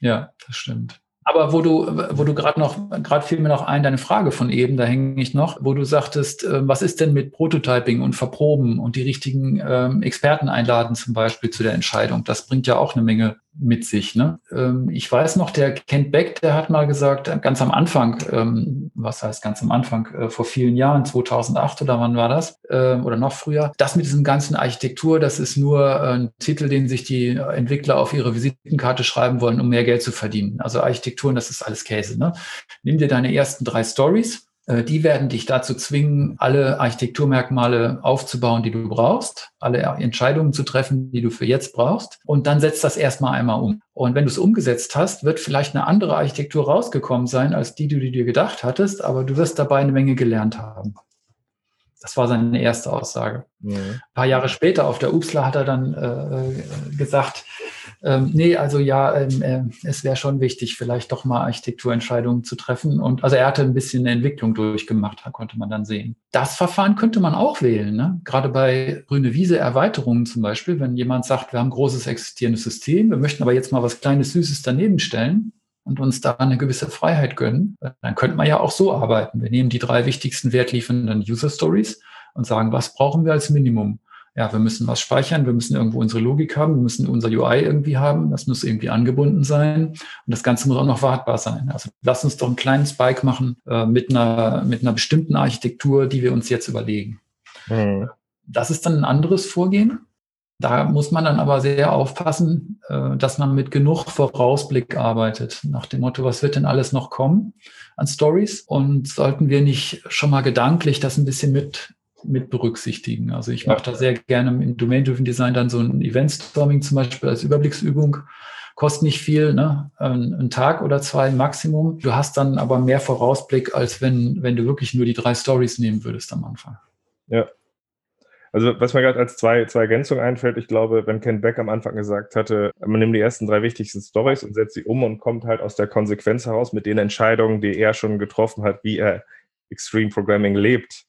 Ja, das stimmt. Aber wo du, wo du gerade noch, gerade fiel mir noch ein, deine Frage von eben, da hänge ich noch, wo du sagtest, äh, was ist denn mit Prototyping und Verproben und die richtigen ähm, Experten einladen zum Beispiel zu der Entscheidung? Das bringt ja auch eine Menge mit sich. Ne? Ähm, ich weiß noch, der Kent Beck, der hat mal gesagt, äh, ganz am Anfang, ähm, was heißt ganz am Anfang, äh, vor vielen Jahren, 2008 oder wann war das, äh, oder noch früher, das mit diesem ganzen Architektur, das ist nur ein Titel, den sich die Entwickler auf ihre Visitenkarte schreiben wollen, um mehr Geld zu verdienen. Also Architekturen, das ist alles Käse. Ne? Nimm dir deine ersten drei Stories äh, die werden dich dazu zwingen, alle Architekturmerkmale aufzubauen, die du brauchst, alle Entscheidungen zu treffen, die du für jetzt brauchst. Und dann setzt das erstmal einmal um. Und wenn du es umgesetzt hast, wird vielleicht eine andere Architektur rausgekommen sein, als die, die du dir gedacht hattest, aber du wirst dabei eine Menge gelernt haben. Das war seine erste Aussage. Mhm. Ein paar Jahre später auf der UPSLA hat er dann äh, gesagt, ähm, nee, also ja, ähm, äh, es wäre schon wichtig, vielleicht doch mal Architekturentscheidungen zu treffen. Und also er hatte ein bisschen eine Entwicklung durchgemacht, konnte man dann sehen. Das Verfahren könnte man auch wählen, ne? gerade bei grüne Wiese Erweiterungen zum Beispiel, wenn jemand sagt, wir haben ein großes existierendes System, wir möchten aber jetzt mal was Kleines, Süßes daneben stellen, und uns da eine gewisse Freiheit gönnen, dann könnte man ja auch so arbeiten. Wir nehmen die drei wichtigsten wertliefernden User Stories und sagen, was brauchen wir als Minimum? Ja, wir müssen was speichern, wir müssen irgendwo unsere Logik haben, wir müssen unser UI irgendwie haben, das muss irgendwie angebunden sein und das Ganze muss auch noch wartbar sein. Also lass uns doch einen kleinen Spike machen äh, mit, einer, mit einer bestimmten Architektur, die wir uns jetzt überlegen. Mhm. Das ist dann ein anderes Vorgehen. Da muss man dann aber sehr aufpassen, äh, dass man mit genug Vorausblick arbeitet, nach dem Motto, was wird denn alles noch kommen an Stories? Und sollten wir nicht schon mal gedanklich das ein bisschen mit, mit berücksichtigen? Also ich mache da sehr gerne im Domain-Driven Design dann so ein Event-Storming zum Beispiel als Überblicksübung. Kostet nicht viel, ne? Ein, ein Tag oder zwei Maximum. Du hast dann aber mehr Vorausblick, als wenn, wenn du wirklich nur die drei Stories nehmen würdest am Anfang. Ja, also was mir gerade als zwei, zwei Ergänzungen einfällt, ich glaube, wenn Ken Beck am Anfang gesagt hatte, man nimmt die ersten drei wichtigsten Stories und setzt sie um und kommt halt aus der Konsequenz heraus mit den Entscheidungen, die er schon getroffen hat, wie er Extreme Programming lebt,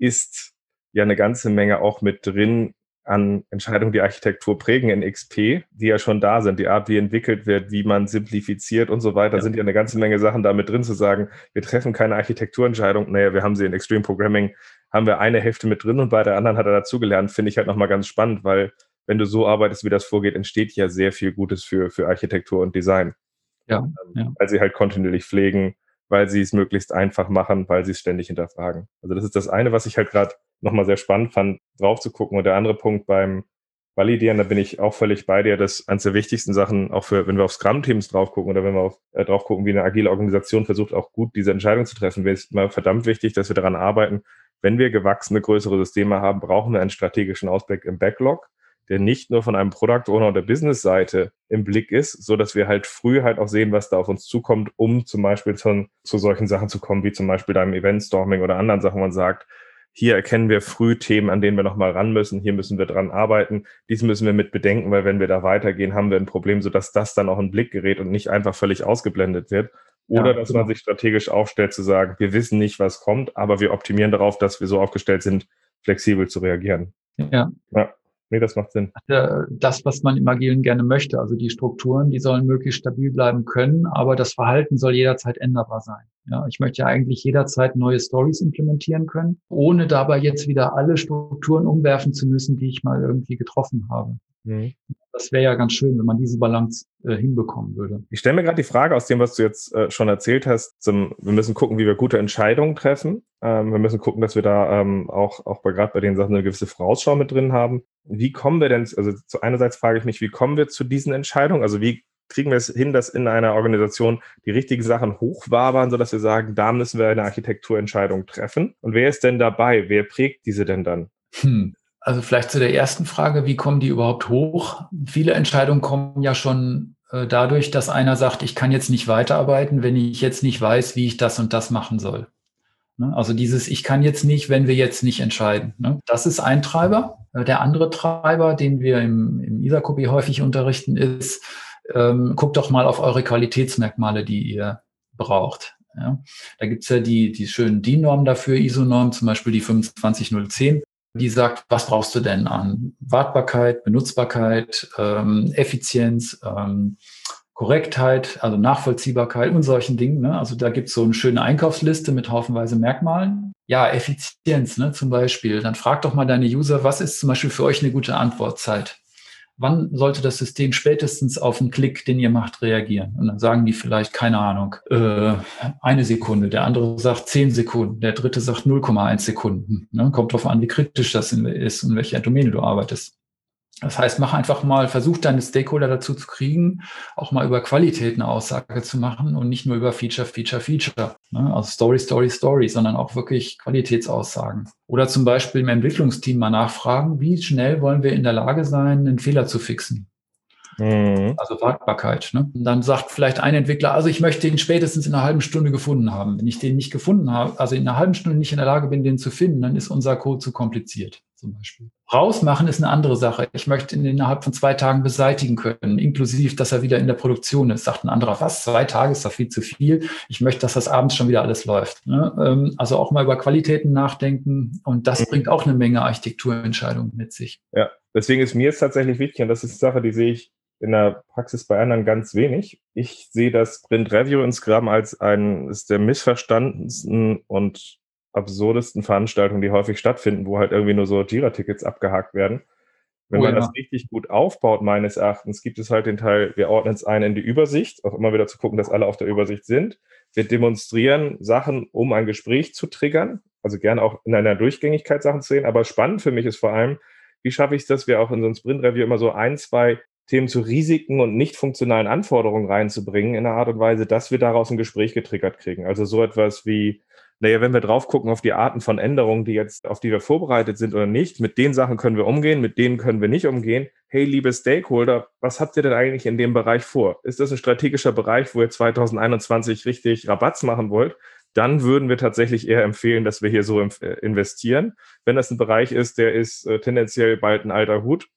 ist ja eine ganze Menge auch mit drin an Entscheidungen, die Architektur prägen in XP, die ja schon da sind, die Art, wie entwickelt wird, wie man simplifiziert und so weiter, ja. sind ja eine ganze Menge Sachen da mit drin zu sagen, wir treffen keine Architekturentscheidung, naja, wir haben sie in Extreme Programming haben wir eine Hälfte mit drin und bei der anderen hat er dazugelernt. Finde ich halt nochmal ganz spannend, weil wenn du so arbeitest, wie das vorgeht, entsteht ja sehr viel Gutes für, für Architektur und Design. Ja, ähm, ja. Weil sie halt kontinuierlich pflegen, weil sie es möglichst einfach machen, weil sie es ständig hinterfragen. Also das ist das eine, was ich halt gerade nochmal sehr spannend fand, drauf zu gucken. Und der andere Punkt beim Validieren, da bin ich auch völlig bei dir, dass eines der wichtigsten Sachen, auch für, wenn wir auf Scrum-Teams drauf gucken oder wenn wir auf, äh, drauf gucken, wie eine agile Organisation versucht, auch gut diese Entscheidung zu treffen, wäre es mal verdammt wichtig, dass wir daran arbeiten, wenn wir gewachsene größere Systeme haben, brauchen wir einen strategischen Ausblick im Backlog, der nicht nur von einem Product Owner oder Business-Seite im Blick ist, so dass wir halt früh halt auch sehen, was da auf uns zukommt, um zum Beispiel zu, zu solchen Sachen zu kommen, wie zum Beispiel deinem Event-Storming oder anderen Sachen, wo man sagt, hier erkennen wir früh Themen, an denen wir nochmal ran müssen. Hier müssen wir dran arbeiten. Dies müssen wir mit bedenken, weil wenn wir da weitergehen, haben wir ein Problem, sodass das dann auch in Blick gerät und nicht einfach völlig ausgeblendet wird. Oder ja, dass genau. man sich strategisch aufstellt, zu sagen, wir wissen nicht, was kommt, aber wir optimieren darauf, dass wir so aufgestellt sind, flexibel zu reagieren. Ja. ja. Nee, das macht Sinn. Das, was man im Agilen gerne möchte, also die Strukturen, die sollen möglichst stabil bleiben können, aber das Verhalten soll jederzeit änderbar sein. Ja, ich möchte ja eigentlich jederzeit neue Stories implementieren können, ohne dabei jetzt wieder alle Strukturen umwerfen zu müssen, die ich mal irgendwie getroffen habe. Mhm. Das wäre ja ganz schön, wenn man diese Balance äh, hinbekommen würde. Ich stelle mir gerade die Frage aus dem, was du jetzt äh, schon erzählt hast, zum, wir müssen gucken, wie wir gute Entscheidungen treffen. Ähm, wir müssen gucken, dass wir da ähm, auch, auch bei, gerade bei den Sachen eine gewisse Vorausschau mit drin haben. Wie kommen wir denn, also zu einerseits frage ich mich, wie kommen wir zu diesen Entscheidungen? Also wie kriegen wir es hin, dass in einer Organisation die richtigen Sachen hochwabern, sodass wir sagen, da müssen wir eine Architekturentscheidung treffen? Und wer ist denn dabei? Wer prägt diese denn dann? Hm. Also vielleicht zu der ersten Frage, wie kommen die überhaupt hoch? Viele Entscheidungen kommen ja schon äh, dadurch, dass einer sagt, ich kann jetzt nicht weiterarbeiten, wenn ich jetzt nicht weiß, wie ich das und das machen soll. Ne? Also dieses, ich kann jetzt nicht, wenn wir jetzt nicht entscheiden. Ne? Das ist ein Treiber. Äh, der andere Treiber, den wir im, im ISA-Copy häufig unterrichten, ist, ähm, guckt doch mal auf eure Qualitätsmerkmale, die ihr braucht. Ja? Da gibt's ja die, die schönen DIN-Normen dafür, ISO-Normen, zum Beispiel die 25010 die sagt, was brauchst du denn an Wartbarkeit, Benutzbarkeit, ähm, Effizienz, ähm, Korrektheit, also Nachvollziehbarkeit und solchen Dingen. Ne? Also da gibt es so eine schöne Einkaufsliste mit haufenweise Merkmalen. Ja, Effizienz ne, zum Beispiel. Dann frag doch mal deine User, was ist zum Beispiel für euch eine gute Antwortzeit? Wann sollte das System spätestens auf einen Klick, den ihr macht, reagieren? Und dann sagen die vielleicht, keine Ahnung, äh, eine Sekunde, der andere sagt zehn Sekunden, der dritte sagt 0,1 Sekunden. Ne? Kommt drauf an, wie kritisch das ist und welche Domäne du arbeitest. Das heißt, mach einfach mal, versuch deine Stakeholder dazu zu kriegen, auch mal über Qualität eine Aussage zu machen und nicht nur über Feature, Feature, Feature. Ne? Also Story, Story, Story, sondern auch wirklich Qualitätsaussagen. Oder zum Beispiel im Entwicklungsteam mal nachfragen, wie schnell wollen wir in der Lage sein, einen Fehler zu fixen? Mhm. Also Wartbarkeit. Ne? Und dann sagt vielleicht ein Entwickler, also ich möchte ihn spätestens in einer halben Stunde gefunden haben. Wenn ich den nicht gefunden habe, also in einer halben Stunde nicht in der Lage bin, den zu finden, dann ist unser Code zu kompliziert zum Beispiel. Rausmachen ist eine andere Sache. Ich möchte ihn innerhalb von zwei Tagen beseitigen können, inklusive, dass er wieder in der Produktion ist. Sagt ein anderer, was? Zwei Tage ist doch viel zu viel. Ich möchte, dass das abends schon wieder alles läuft. Ne? Ähm, also auch mal über Qualitäten nachdenken und das mhm. bringt auch eine Menge Architekturentscheidungen mit sich. Ja, deswegen ist mir es tatsächlich wichtig und das ist eine Sache, die sehe ich in der Praxis bei anderen ganz wenig. Ich sehe das Sprint Review in Scrum als eines der missverstandensten und absurdesten Veranstaltungen, die häufig stattfinden, wo halt irgendwie nur so Jira-Tickets abgehakt werden. Wenn oh, man ja. das richtig gut aufbaut, meines Erachtens, gibt es halt den Teil, wir ordnen es ein in die Übersicht, auch immer wieder zu gucken, dass alle auf der Übersicht sind. Wir demonstrieren Sachen, um ein Gespräch zu triggern, also gerne auch in einer Durchgängigkeit Sachen zu sehen. Aber spannend für mich ist vor allem, wie schaffe ich es, dass wir auch in so ein Sprint-Review immer so ein, zwei Themen zu Risiken und nicht funktionalen Anforderungen reinzubringen, in einer Art und Weise, dass wir daraus ein Gespräch getriggert kriegen. Also so etwas wie, naja, wenn wir drauf gucken auf die Arten von Änderungen, die jetzt, auf die wir vorbereitet sind oder nicht, mit den Sachen können wir umgehen, mit denen können wir nicht umgehen. Hey, liebe Stakeholder, was habt ihr denn eigentlich in dem Bereich vor? Ist das ein strategischer Bereich, wo ihr 2021 richtig Rabatz machen wollt? Dann würden wir tatsächlich eher empfehlen, dass wir hier so äh, investieren. Wenn das ein Bereich ist, der ist äh, tendenziell bald ein alter Hut,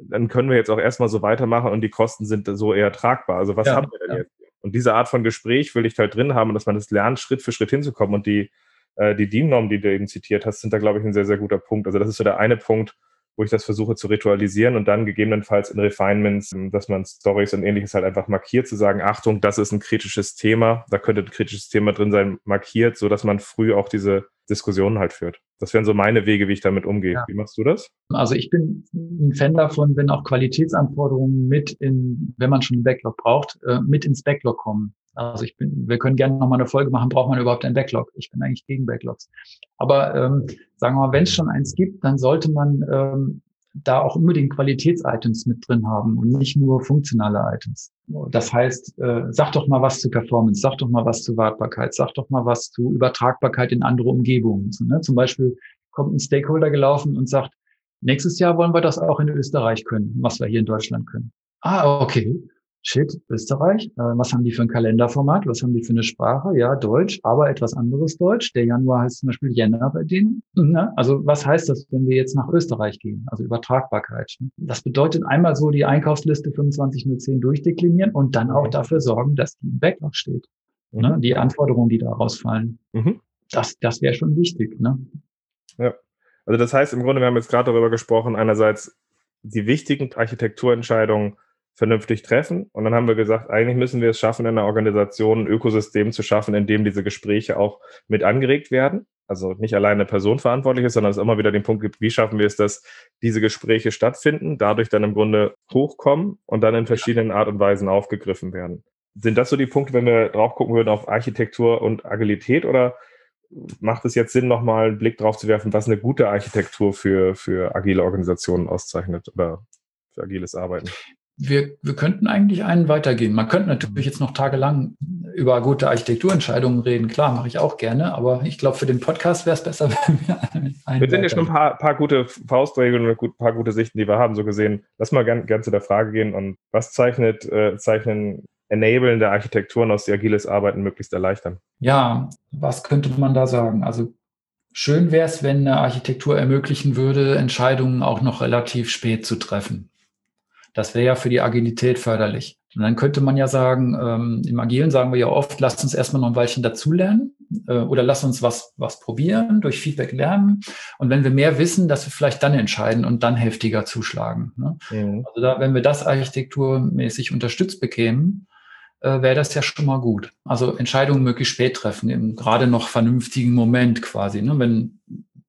dann können wir jetzt auch erstmal so weitermachen und die Kosten sind so eher tragbar. Also was ja, haben wir denn ja. jetzt? Und diese Art von Gespräch will ich halt drin haben, dass man das lernt, Schritt für Schritt hinzukommen. Und die, äh, die DIN-Normen, die du eben zitiert hast, sind da, glaube ich, ein sehr, sehr guter Punkt. Also das ist so der eine Punkt, wo ich das versuche zu ritualisieren und dann gegebenenfalls in Refinements, dass man Stories und ähnliches halt einfach markiert, zu sagen, Achtung, das ist ein kritisches Thema, da könnte ein kritisches Thema drin sein, markiert, so dass man früh auch diese Diskussionen halt führt. Das wären so meine Wege, wie ich damit umgehe. Ja. Wie machst du das? Also ich bin ein Fan davon, wenn auch Qualitätsanforderungen mit in, wenn man schon einen Backlog braucht, äh, mit ins Backlog kommen. Also ich bin, wir können gerne nochmal eine Folge machen, braucht man überhaupt einen Backlog? Ich bin eigentlich gegen Backlogs. Aber ähm, sagen wir mal, wenn es schon eins gibt, dann sollte man ähm, da auch unbedingt Qualitätsitems mit drin haben und nicht nur funktionale Items. Das heißt, äh, sag doch mal was zu Performance, sag doch mal was zu Wartbarkeit, sag doch mal was zu Übertragbarkeit in andere Umgebungen. So, ne? Zum Beispiel kommt ein Stakeholder gelaufen und sagt, nächstes Jahr wollen wir das auch in Österreich können, was wir hier in Deutschland können. Ah, okay shit, Österreich, äh, was haben die für ein Kalenderformat, was haben die für eine Sprache? Ja, Deutsch, aber etwas anderes Deutsch. Der Januar heißt zum Beispiel Jänner bei denen. Ne? Also was heißt das, wenn wir jetzt nach Österreich gehen? Also Übertragbarkeit. Ne? Das bedeutet einmal so die Einkaufsliste 2510 durchdeklinieren und dann auch dafür sorgen, dass die im Backlog steht. Mhm. Ne? Die Anforderungen, die da rausfallen. Mhm. Das, das wäre schon wichtig. Ne? Ja. Also das heißt im Grunde, wir haben jetzt gerade darüber gesprochen, einerseits die wichtigen Architekturentscheidungen vernünftig treffen. Und dann haben wir gesagt, eigentlich müssen wir es schaffen, in einer Organisation ein Ökosystem zu schaffen, in dem diese Gespräche auch mit angeregt werden. Also nicht alleine eine Person verantwortlich ist, sondern es immer wieder den Punkt gibt, wie schaffen wir es, dass diese Gespräche stattfinden, dadurch dann im Grunde hochkommen und dann in verschiedenen Art und Weisen aufgegriffen werden. Sind das so die Punkte, wenn wir drauf gucken würden auf Architektur und Agilität oder macht es jetzt Sinn, nochmal einen Blick drauf zu werfen, was eine gute Architektur für, für agile Organisationen auszeichnet oder für agiles Arbeiten? Wir, wir könnten eigentlich einen weitergehen. Man könnte natürlich jetzt noch tagelang über gute Architekturentscheidungen reden. Klar, mache ich auch gerne, aber ich glaube, für den Podcast wäre es besser, wenn wir einen. Wir sind ja schon ein paar, paar gute Faustregeln und ein paar gute Sichten, die wir haben, so gesehen. Lass mal gern, gern zu der Frage gehen. Und was zeichnet, äh, zeichnen enablende Architekturen aus, die agiles Arbeiten möglichst erleichtern? Ja, was könnte man da sagen? Also schön wäre es, wenn eine Architektur ermöglichen würde, Entscheidungen auch noch relativ spät zu treffen. Das wäre ja für die Agilität förderlich. Und dann könnte man ja sagen, ähm, im Agilen sagen wir ja oft, lasst uns erstmal noch ein Weilchen dazulernen äh, oder lasst uns was, was probieren, durch Feedback lernen. Und wenn wir mehr wissen, dass wir vielleicht dann entscheiden und dann heftiger zuschlagen. Ne? Mhm. Also da, wenn wir das architekturmäßig unterstützt bekämen, äh, wäre das ja schon mal gut. Also Entscheidungen möglichst spät treffen, im gerade noch vernünftigen Moment quasi. Ne? Wenn,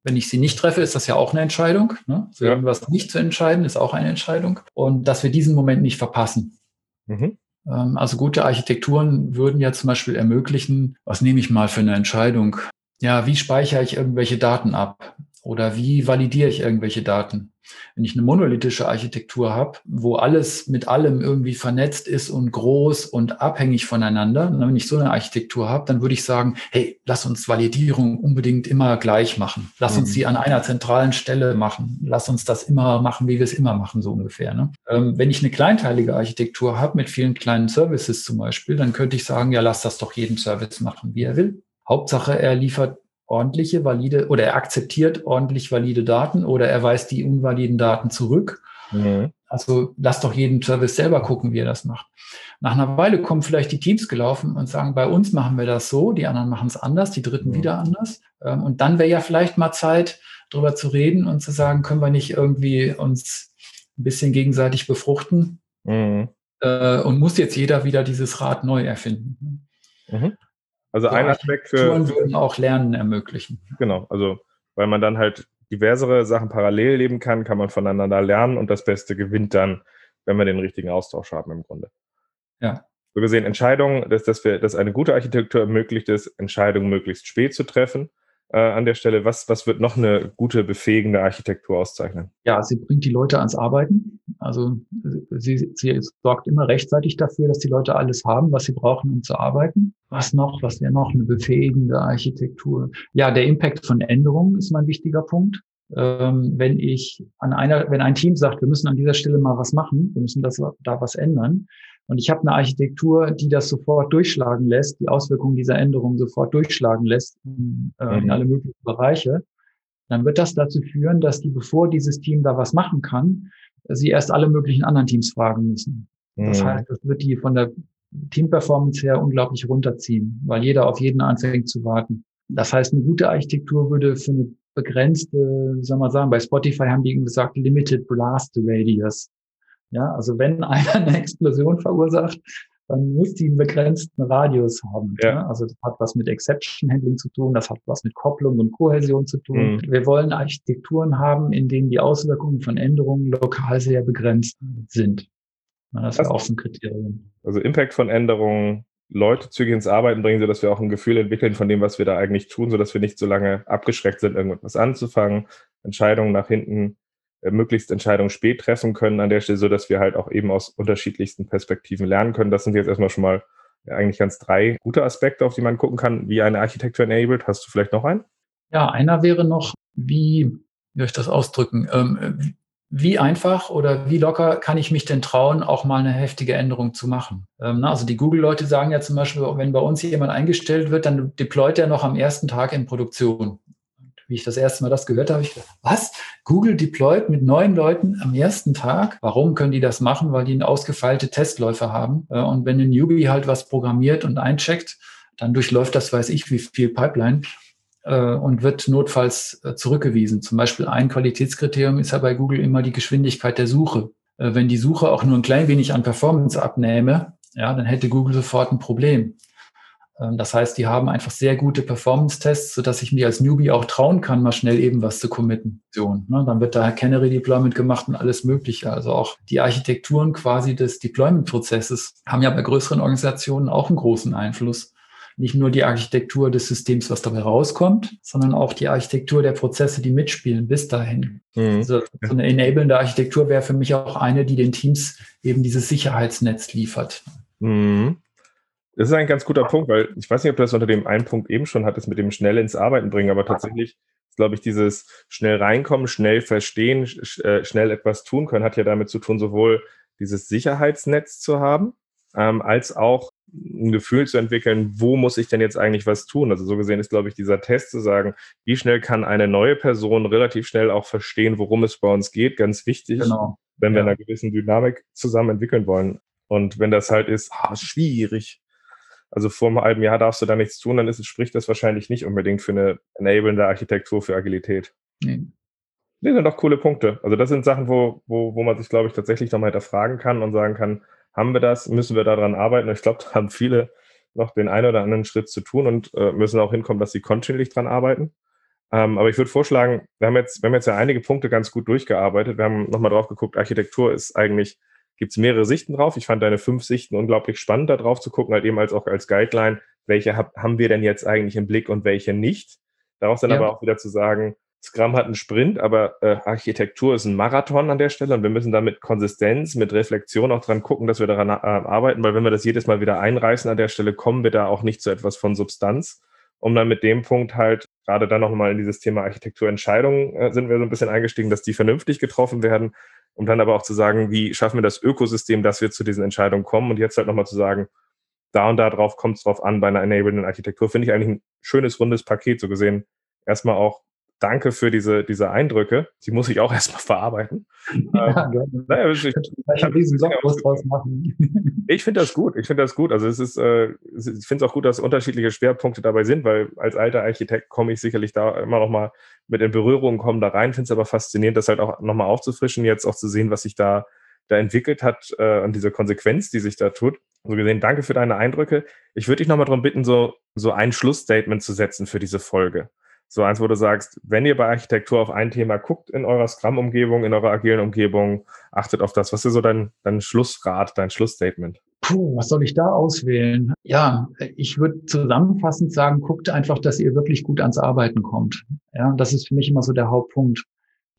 wenn ich sie nicht treffe, ist das ja auch eine Entscheidung. Ne? So ja. irgendwas nicht zu entscheiden, ist auch eine Entscheidung. Und dass wir diesen Moment nicht verpassen. Mhm. Ähm, also gute Architekturen würden ja zum Beispiel ermöglichen, was nehme ich mal für eine Entscheidung? Ja, wie speichere ich irgendwelche Daten ab? Oder wie validiere ich irgendwelche Daten? Wenn ich eine monolithische Architektur habe, wo alles mit allem irgendwie vernetzt ist und groß und abhängig voneinander, wenn ich so eine Architektur habe, dann würde ich sagen, hey, lass uns Validierung unbedingt immer gleich machen. Lass mhm. uns sie an einer zentralen Stelle machen. Lass uns das immer machen, wie wir es immer machen, so ungefähr. Ne? Ähm, wenn ich eine kleinteilige Architektur habe mit vielen kleinen Services zum Beispiel, dann könnte ich sagen, ja, lass das doch jeden Service machen, wie er will. Hauptsache, er liefert ordentliche, valide oder er akzeptiert ordentlich valide Daten oder er weist die unvaliden Daten zurück. Mhm. Also lass doch jeden Service selber gucken, wie er das macht. Nach einer Weile kommen vielleicht die Teams gelaufen und sagen, bei uns machen wir das so, die anderen machen es anders, die dritten mhm. wieder anders. Ähm, und dann wäre ja vielleicht mal Zeit, darüber zu reden und zu sagen, können wir nicht irgendwie uns ein bisschen gegenseitig befruchten? Mhm. Äh, und muss jetzt jeder wieder dieses Rad neu erfinden. Mhm. Also ja, ein Aspekt für. Touren würden auch Lernen ermöglichen. Genau, also weil man dann halt diversere Sachen parallel leben kann, kann man voneinander lernen und das Beste gewinnt dann, wenn wir den richtigen Austausch haben im Grunde. Ja. So gesehen Entscheidungen, dass, dass, wir, dass eine gute Architektur ermöglicht ist, Entscheidungen möglichst spät zu treffen äh, an der Stelle. Was, was wird noch eine gute, befähigende Architektur auszeichnen? Ja, sie bringt die Leute ans Arbeiten. Also sie, sie sorgt immer rechtzeitig dafür, dass die Leute alles haben, was sie brauchen, um zu arbeiten. Was noch? Was wäre noch eine befähigende Architektur? Ja, der Impact von Änderungen ist mein wichtiger Punkt. Ähm, wenn ich an einer, wenn ein Team sagt, wir müssen an dieser Stelle mal was machen, wir müssen das, da was ändern, und ich habe eine Architektur, die das sofort durchschlagen lässt, die Auswirkungen dieser Änderung sofort durchschlagen lässt in, äh, in mhm. alle möglichen Bereiche. Dann wird das dazu führen, dass die, bevor dieses Team da was machen kann, sie erst alle möglichen anderen Teams fragen müssen. Das mhm. heißt, das wird die von der Teamperformance her unglaublich runterziehen, weil jeder auf jeden anfängt zu warten. Das heißt, eine gute Architektur würde für eine begrenzte, wie soll man sagen, bei Spotify haben die gesagt, Limited Blast Radius. Ja, also wenn einer eine Explosion verursacht, dann muss die einen begrenzten Radius haben. Ja. ja. Also das hat was mit Exception Handling zu tun, das hat was mit Kopplung und Kohäsion zu tun. Mhm. Wir wollen Architekturen haben, in denen die Auswirkungen von Änderungen lokal sehr begrenzt sind. Ja, das ist auch so ein Kriterium. Also Impact von Änderungen, Leute zügig ins Arbeiten bringen, sodass wir auch ein Gefühl entwickeln von dem, was wir da eigentlich tun, sodass wir nicht so lange abgeschreckt sind, irgendwas anzufangen, Entscheidungen nach hinten möglichst Entscheidungen spät treffen können an der Stelle, so dass wir halt auch eben aus unterschiedlichsten Perspektiven lernen können. Das sind jetzt erstmal schon mal eigentlich ganz drei gute Aspekte, auf die man gucken kann, wie eine Architektur enabled. Hast du vielleicht noch einen? Ja, einer wäre noch, wie, wie soll ich das ausdrücken? Ähm, wie einfach oder wie locker kann ich mich denn trauen, auch mal eine heftige Änderung zu machen? Ähm, also die Google-Leute sagen ja zum Beispiel, wenn bei uns jemand eingestellt wird, dann deployt er noch am ersten Tag in Produktion wie ich das erste Mal das gehört habe, ich gedacht, was? Google deployt mit neun Leuten am ersten Tag? Warum können die das machen? Weil die eine ausgefeilte Testläufe haben. Äh, und wenn ein Newbie halt was programmiert und eincheckt, dann durchläuft das, weiß ich, wie viel Pipeline äh, und wird notfalls äh, zurückgewiesen. Zum Beispiel ein Qualitätskriterium ist ja bei Google immer die Geschwindigkeit der Suche. Wenn die Suche auch nur ein klein wenig an Performance abnähme, ja, dann hätte Google sofort ein Problem. Ähm, das heißt, die haben einfach sehr gute Performance-Tests, sodass ich mir als Newbie auch trauen kann, mal schnell eben was zu committen. Ne, dann wird da Canary Deployment gemacht und alles Mögliche. Also auch die Architekturen quasi des Deployment-Prozesses haben ja bei größeren Organisationen auch einen großen Einfluss. Nicht nur die Architektur des Systems, was dabei rauskommt, sondern auch die Architektur der Prozesse, die mitspielen bis dahin. Mhm. Also so eine enablende Architektur wäre für mich auch eine, die den Teams eben dieses Sicherheitsnetz liefert. Mhm. Das ist ein ganz guter Punkt, weil ich weiß nicht, ob du das unter dem einen Punkt eben schon hattest, mit dem schnell ins Arbeiten bringen, aber tatsächlich ist, glaube ich, dieses schnell reinkommen, schnell verstehen, sch äh, schnell etwas tun können, hat ja damit zu tun, sowohl dieses Sicherheitsnetz zu haben, ähm, als auch ein Gefühl zu entwickeln, wo muss ich denn jetzt eigentlich was tun? Also so gesehen ist, glaube ich, dieser Test zu sagen, wie schnell kann eine neue Person relativ schnell auch verstehen, worum es bei uns geht, ganz wichtig, genau. wenn wir ja. in einer gewissen Dynamik zusammen entwickeln wollen. Und wenn das halt ist, ah, schwierig, also vor einem halben Jahr darfst du da nichts tun, dann ist, spricht das wahrscheinlich nicht unbedingt für eine enablende Architektur für Agilität. Nee. Das sind doch coole Punkte. Also das sind Sachen, wo, wo, wo man sich, glaube ich, tatsächlich nochmal hinterfragen kann und sagen kann, Haben wir das? Müssen wir daran arbeiten? Ich glaube, da haben viele noch den einen oder anderen Schritt zu tun und äh, müssen auch hinkommen, dass sie kontinuierlich dran arbeiten. Ähm, aber ich würde vorschlagen, wir haben, jetzt, wir haben jetzt ja einige Punkte ganz gut durchgearbeitet. Wir haben nochmal drauf geguckt, Architektur ist eigentlich, gibt es mehrere Sichten drauf. Ich fand deine fünf Sichten unglaublich spannend, da drauf zu gucken, halt eben als auch als Guideline, welche hab, haben wir denn jetzt eigentlich im Blick und welche nicht. Daraus dann ja. aber auch wieder zu sagen, Scrum hat einen Sprint, aber äh, Architektur ist ein Marathon an der Stelle und wir müssen da mit Konsistenz, mit Reflexion auch dran gucken, dass wir daran äh, arbeiten, weil wenn wir das jedes Mal wieder einreißen an der Stelle, kommen wir da auch nicht zu etwas von Substanz, um dann mit dem Punkt halt gerade dann nochmal in dieses Thema Architekturentscheidungen äh, sind wir so ein bisschen eingestiegen, dass die vernünftig getroffen werden, um dann aber auch zu sagen, wie schaffen wir das Ökosystem, dass wir zu diesen Entscheidungen kommen und jetzt halt nochmal zu sagen, da und da drauf kommt es drauf an bei einer enabling Architektur, finde ich eigentlich ein schönes, rundes Paket, so gesehen. Erstmal auch danke für diese, diese Eindrücke. Die muss ich auch erstmal verarbeiten. Ja, ähm. Naja, ich, ich, ich finde das gut. Ich finde das gut. Also es ist, äh, ich finde es auch gut, dass unterschiedliche Schwerpunkte dabei sind, weil als alter Architekt komme ich sicherlich da immer noch mal mit in Berührung kommen da rein. Finde es aber faszinierend, das halt auch nochmal aufzufrischen, jetzt auch zu sehen, was sich da da entwickelt hat äh, und diese Konsequenz, die sich da tut. So gesehen, danke für deine Eindrücke. Ich würde dich nochmal darum bitten, so, so ein Schlussstatement zu setzen für diese Folge. So eins, wo du sagst, wenn ihr bei Architektur auf ein Thema guckt in eurer Scrum-Umgebung, in eurer agilen Umgebung, achtet auf das. Was ist so dein, dein Schlussrat, dein Schlussstatement? Puh, was soll ich da auswählen? Ja, ich würde zusammenfassend sagen, guckt einfach, dass ihr wirklich gut ans Arbeiten kommt. Ja, das ist für mich immer so der Hauptpunkt.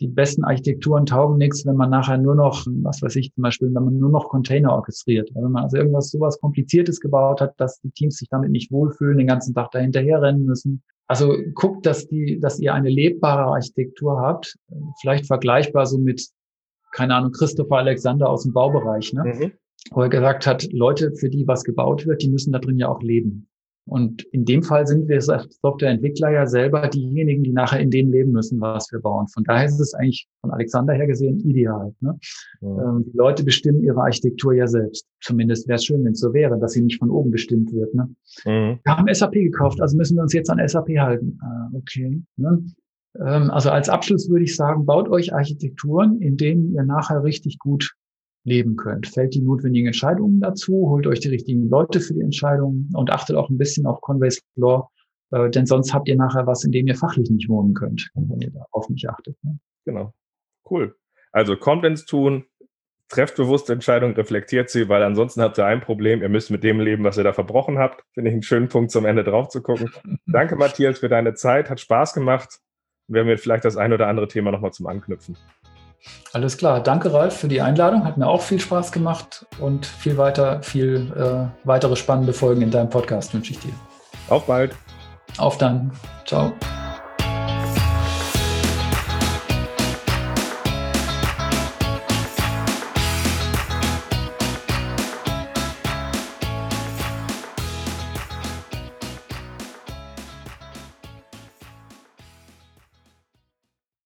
Die besten Architekturen taugen nichts, wenn man nachher nur noch, was weiß ich zum Beispiel, wenn man nur noch Container orchestriert. Wenn man also irgendwas sowas Kompliziertes gebaut hat, dass die Teams sich damit nicht wohlfühlen, den ganzen Tag dahinterher rennen müssen, also guckt, dass die, dass ihr eine lebbare Architektur habt, vielleicht vergleichbar so mit, keine Ahnung, Christopher Alexander aus dem Baubereich, ne? Mhm. wo er gesagt hat, Leute, für die was gebaut wird, die müssen da drin ja auch leben. Und in dem Fall sind wir als Softwareentwickler ja selber diejenigen, die nachher in dem leben müssen, was wir bauen. Von daher ist es eigentlich von Alexander her gesehen ideal. Ne? Ja. Ähm, die Leute bestimmen ihre Architektur ja selbst. Zumindest wäre es schön, wenn es so wäre, dass sie nicht von oben bestimmt wird. Ne? Mhm. Wir haben SAP gekauft, also müssen wir uns jetzt an SAP halten. Ah, okay. Ne? Ähm, also als Abschluss würde ich sagen, baut euch Architekturen, in denen ihr nachher richtig gut leben könnt. Fällt die notwendigen Entscheidungen dazu, holt euch die richtigen Leute für die Entscheidungen und achtet auch ein bisschen auf Conway's Law, äh, denn sonst habt ihr nachher was, in dem ihr fachlich nicht wohnen könnt, wenn ihr darauf nicht achtet. Ne? Genau. Cool. Also kommt ins Tun, trefft bewusste Entscheidungen, reflektiert sie, weil ansonsten habt ihr ein Problem, ihr müsst mit dem leben, was ihr da verbrochen habt. Finde ich einen schönen Punkt zum Ende drauf zu gucken. Danke, Matthias, für deine Zeit. Hat Spaß gemacht. Wir haben jetzt vielleicht das ein oder andere Thema nochmal zum Anknüpfen. Alles klar. Danke, Ralf, für die Einladung. Hat mir auch viel Spaß gemacht und viel weiter, viel äh, weitere spannende Folgen in deinem Podcast wünsche ich dir. Auf bald. Auf dann. Ciao.